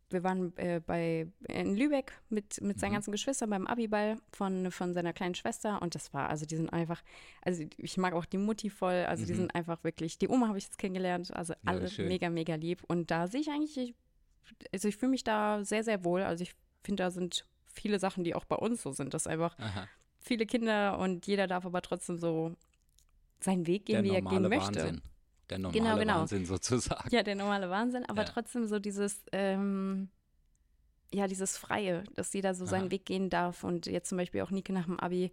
wir waren äh, bei, in Lübeck mit, mit seinen Mhm. ganzen Geschwistern beim Abiball von, von seiner kleinen Schwester und das war, also die sind einfach, also ich mag auch die Mutti voll, also die Mhm. sind einfach wirklich, die Oma habe ich jetzt kennengelernt, also Ja, alle schön. mega, mega lieb und da sehe ich eigentlich, ich, also ich fühle mich da sehr, sehr wohl, also ich finde, da sind viele Sachen, die auch bei uns so sind, dass einfach Aha. viele Kinder und jeder darf aber trotzdem so seinen Weg Der gehen, wie er gehen möchte. Wahnsinn. Der normale Genau, genau. Wahnsinn sozusagen. Ja, der normale Wahnsinn, aber Ja. trotzdem so dieses, ähm, ja, dieses Freie, dass jeder so seinen Aha. Weg gehen darf und jetzt zum Beispiel auch Nike nach dem Abi,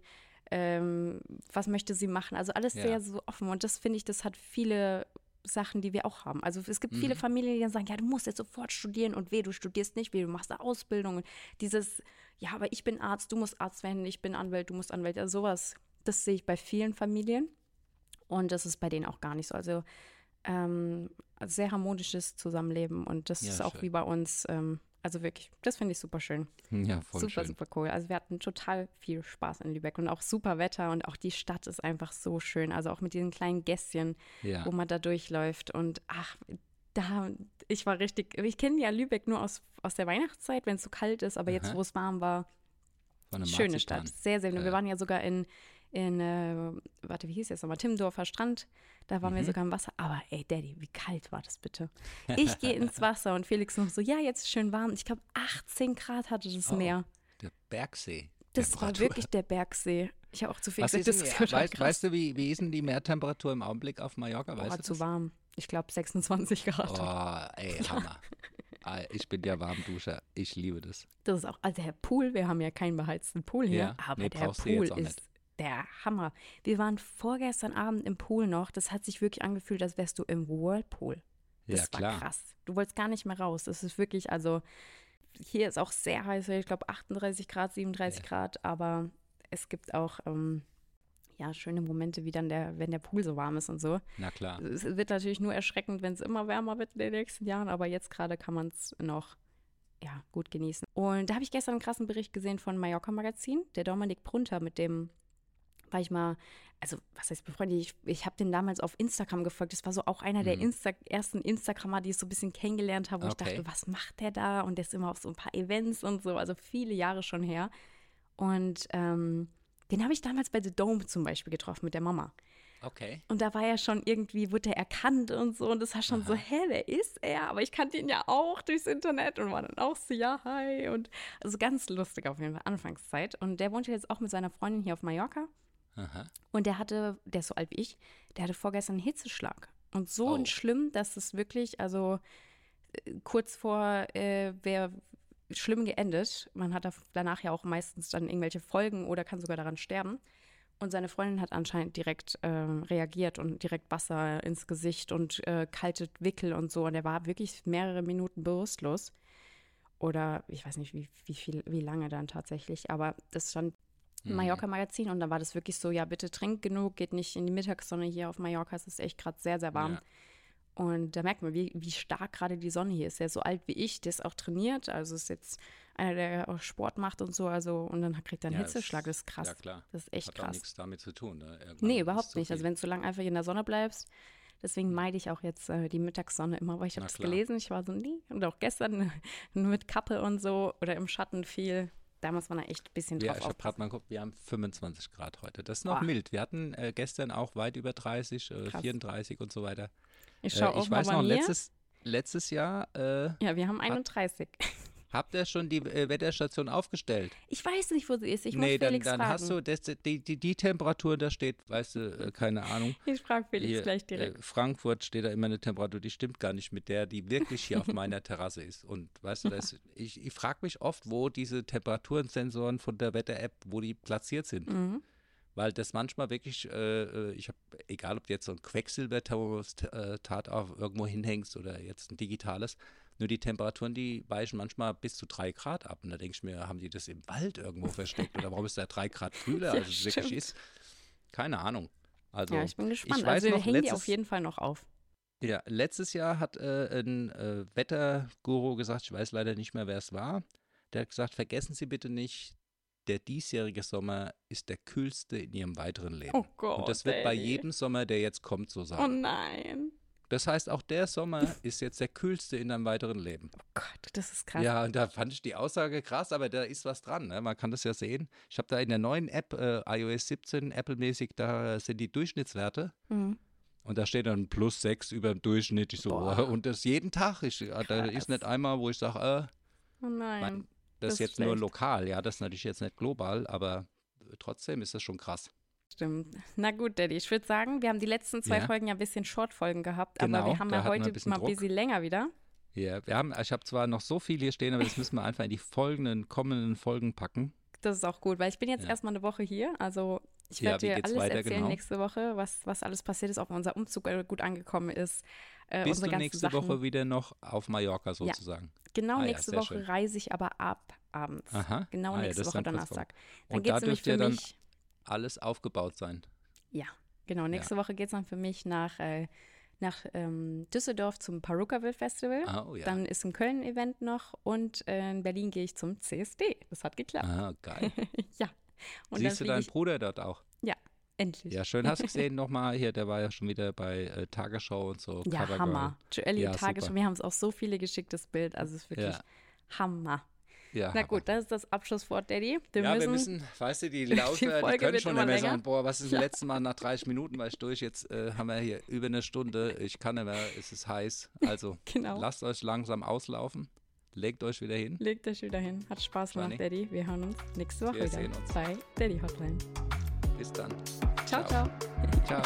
ähm, was möchte sie machen? Also alles Ja. sehr so offen und das finde ich, das hat viele Sachen, die wir auch haben. Also es gibt viele Mhm. Familien, die dann sagen, ja, du musst jetzt sofort studieren und weh, du studierst nicht, weh, du machst eine Ausbildung und dieses, ja, aber ich bin Arzt, du musst Arzt werden, ich bin Anwalt, du musst Anwalt, also sowas, das sehe ich bei vielen Familien und das ist bei denen auch gar nicht so. Also ähm, sehr harmonisches Zusammenleben und das Ja, ist auch schön. wie bei uns, ähm, also wirklich, das finde ich super schön. Ja, voll super, schön. super cool. Also wir hatten total viel Spaß in Lübeck und auch super Wetter und auch die Stadt ist einfach so schön. Also auch mit diesen kleinen Gässchen, Ja. wo man da durchläuft und ach, da, ich war richtig, ich kenne ja Lübeck nur aus, aus der Weihnachtszeit, wenn es so kalt ist, aber jetzt, Aha. wo es warm war, schöne Marzipan. Stadt, sehr, sehr schön. Ja. Wir waren ja sogar in, in äh, warte, wie hieß es nochmal, Timmendorfer Strand. Da waren wir Mhm. sogar im Wasser. Aber ey, Daddy, wie kalt war das bitte? Ich gehe ins Wasser und Felix noch so, ja, jetzt ist schön warm. Ich glaube, 18 Grad hatte das Oh, Meer. Der Bergsee. Das war Temperatur. wirklich der Bergsee. Ich habe auch zu viel Was gesagt, ist das denn, ist total weißt, weißt du, wie, wie ist denn die Meertemperatur im Augenblick auf Mallorca? Du zu warm. Ich glaube 26 Grad. Oh, ey, Hammer. Ah, Ich bin ja Warmduscher. Ich liebe das. Das ist auch, also der Pool, wir haben ja keinen beheizten Pool hier, Ja, aber nee, der Pool jetzt ist der Hammer. Wir waren vorgestern Abend im Pool noch. Das hat sich wirklich angefühlt, als wärst du im Whirlpool. Das Ja, war klar. krass. Du wolltest gar nicht mehr raus. Das ist wirklich, also hier ist auch sehr heiß, ich glaube 38 Grad, 37 Ja. Grad, aber es gibt auch ähm, ja, schöne Momente, wie dann der, wenn der Pool so warm ist und so. Na klar. Es wird natürlich nur erschreckend, wenn es immer wärmer wird in den nächsten Jahren, aber jetzt gerade kann man es noch ja, gut genießen. Und da habe ich gestern einen krassen Bericht gesehen von Mallorca Magazin, der Dominik Brunter, mit dem war ich mal, also was heißt befreundet, ich, ich habe den damals auf Instagram gefolgt. Das war so auch einer der Mhm. Insta ersten Instagrammer, die ich so ein bisschen kennengelernt habe, wo ich Okay. dachte, was macht der da? Und der ist immer auf so ein paar Events und so, also viele Jahre schon her. Und ähm, den habe ich damals bei The Dome zum Beispiel getroffen mit der Mama. Okay. Und da war er schon irgendwie, wurde er erkannt und so. Und das war schon so, Aha. hä, wer ist er? Aber ich kannte ihn ja auch durchs Internet und war dann auch so, ja, hi. Und also ganz lustig auf jeden Fall, Anfangszeit. Und der wohnt jetzt auch mit seiner Freundin hier auf Mallorca. Aha. Und der hatte, der ist so alt wie ich, der hatte vorgestern einen Hitzeschlag. Und so Oh. schlimm, dass es wirklich, also äh, kurz vor äh, wäre schlimm geendet. Man hat da danach ja auch meistens dann irgendwelche Folgen oder kann sogar daran sterben. Und seine Freundin hat anscheinend direkt äh, reagiert und direkt Wasser ins Gesicht und äh, kalte Wickel und so. Und er war wirklich mehrere Minuten bewusstlos. Oder ich weiß nicht, wie, wie viel, wie lange dann tatsächlich, aber das stand. Mallorca-Magazin und da war das wirklich so, ja, bitte trinkt genug, geht nicht in die Mittagssonne hier auf Mallorca, es ist echt gerade sehr, sehr warm. Ja. Und da merkt man, wie, wie stark gerade die Sonne hier ist. Der ist so alt wie ich, der ist auch trainiert, also ist jetzt einer, der auch Sport macht und so, also und dann kriegt er einen Ja, Hitzeschlag, das ist krass. Ja, klar. Das ist echt Hat krass. nichts damit zu tun. Ne? Irgendwann Nee, überhaupt nicht. Also viel. wenn du so lange einfach in der Sonne bleibst, deswegen meide ich auch jetzt äh, die Mittagssonne immer, weil ich habe klar. gelesen, ich war so, nee, und auch gestern mit Kappe und so oder im Schatten viel. Da muss man echt ein bisschen Ja, drauf ich habe aufpassen. gerade mal geguckt, wir haben 25 Grad heute. Das ist noch Boah. mild. Wir hatten äh, gestern auch weit über 30, äh, Krass. 34 und so weiter. Ich Äh, schaue auch ich mal weiß bei noch, mir. letztes, letztes Jahr äh, ja, wir haben 31. habt ihr schon die äh, Wetterstation aufgestellt. Ich weiß nicht, wo sie ist. Ich muss nee, dann, Felix dann fragen. hast du das, die, die, die Temperatur, da steht, weißt du, äh, keine Ahnung. Ich frage Felix Hier, gleich direkt. Äh, Frankfurt steht da immer eine Temperatur, die stimmt gar nicht mit der, die wirklich hier auf meiner Terrasse ist. Und weißt du, das, ich, ich frage mich oft, wo diese Temperaturensensoren von der Wetter-App, wo die platziert sind. mhm. Weil das manchmal wirklich, äh, äh, ich habe, egal ob du jetzt so ein Quecksilberthermostat auf irgendwo hinhängst oder jetzt ein digitales, nur die Temperaturen, die weichen manchmal bis zu drei Grad ab. Und da denke ich mir, haben die das im Wald irgendwo versteckt oder warum ist da drei Grad kühler, als es wirklich stimmt. ist? Keine Ahnung. Also, ja, ich bin gespannt. weiß also wir hängen die letztes- auf jeden Fall noch auf. ja, letztes Jahr hat äh, ein äh, Wetterguru gesagt, ich weiß leider nicht mehr, wer es war, der hat gesagt, vergessen Sie bitte nicht, der diesjährige Sommer ist der kühlste in Ihrem weiteren Leben. Oh Gott. Und das wird bei ey. jedem Sommer, der jetzt kommt, so Oh sein. nein. Das heißt, auch der Sommer ist jetzt der kühlste in deinem weiteren Leben. Oh Gott, das ist krass. Ja, und da fand ich die Aussage krass, aber da ist was dran. Ne? Man kann das ja sehen. Ich habe da in der neuen App, äh, iOS 17, Apple-mäßig, da sind die Durchschnittswerte. Mhm. Und da steht dann plus 6 über dem Durchschnitt. Ich so, Boah. und das jeden Tag. Ich, da Krass. ist nicht einmal, wo ich sage, äh, Oh nein. mein, das, das ist jetzt nur schlecht. lokal. Ja, das ist natürlich jetzt nicht global, aber trotzdem ist das schon krass. Stimmt. Na gut, Daddy, ich würde sagen, wir haben die letzten zwei Ja. Folgen ja ein bisschen Short-Folgen gehabt, aber Genau, wir haben ja heute ein mal ein bisschen länger wieder. Ja, wir haben, ich habe zwar noch so viel hier stehen, aber das müssen wir einfach in die folgenden, kommenden Folgen packen. Das ist auch gut, weil ich bin jetzt Ja. erstmal eine Woche hier. Also ich Ja, werde dir alles weiter, erzählen genau? nächste Woche, was, was alles passiert ist, ob unser Umzug äh, gut angekommen ist. Äh, Bist du nächste Sachen. Woche wieder noch auf Mallorca sozusagen? Genau, Ah ja, nächste sehr Woche schön. reise ich aber ab abends. Aha. Genau Ah ja, nächste Woche Donnerstag. Dann geht es nämlich ja für mich. Alles aufgebaut sein. Ja, genau. Nächste Woche geht es dann für mich nach, äh, nach ähm, Düsseldorf zum Perukaville Festival. Ah, oh ja. Dann ist ein Event noch und äh, in Berlin gehe ich zum CSD. Das hat geklappt. ah, geil. ja. Und Siehst du deinen Bruder dort auch? ich endlich. Ja, schön. Hast du gesehen nochmal hier, der war ja schon wieder bei äh, Tagesschau und so. Ja, Covergirl. Hammer. Joelli Ja, Tagesschau. super. Wir haben es auch so viele geschickt, das Bild. Also es ist wirklich Ja. Hammer. Ja, Na gut, das ist das Abschlusswort, Daddy. Wir ja, müssen, wir müssen, weißt du, die Laufer, die, Folge können schon immer länger. sagen, boah, was ist das letzte Mal nach 30 Minuten, war ich durch, jetzt äh, haben wir hier über eine Stunde, ich kann nicht mehr, es ist heiß. Also, Genau. lasst euch langsam auslaufen, legt euch wieder hin. Legt euch wieder hin. Hat Spaß gemacht. Daddy. Wir hören uns nächste Woche Wir wieder sehen uns. bei Daddy Hotline. Bis dann. Ciao. ciao. Ciao.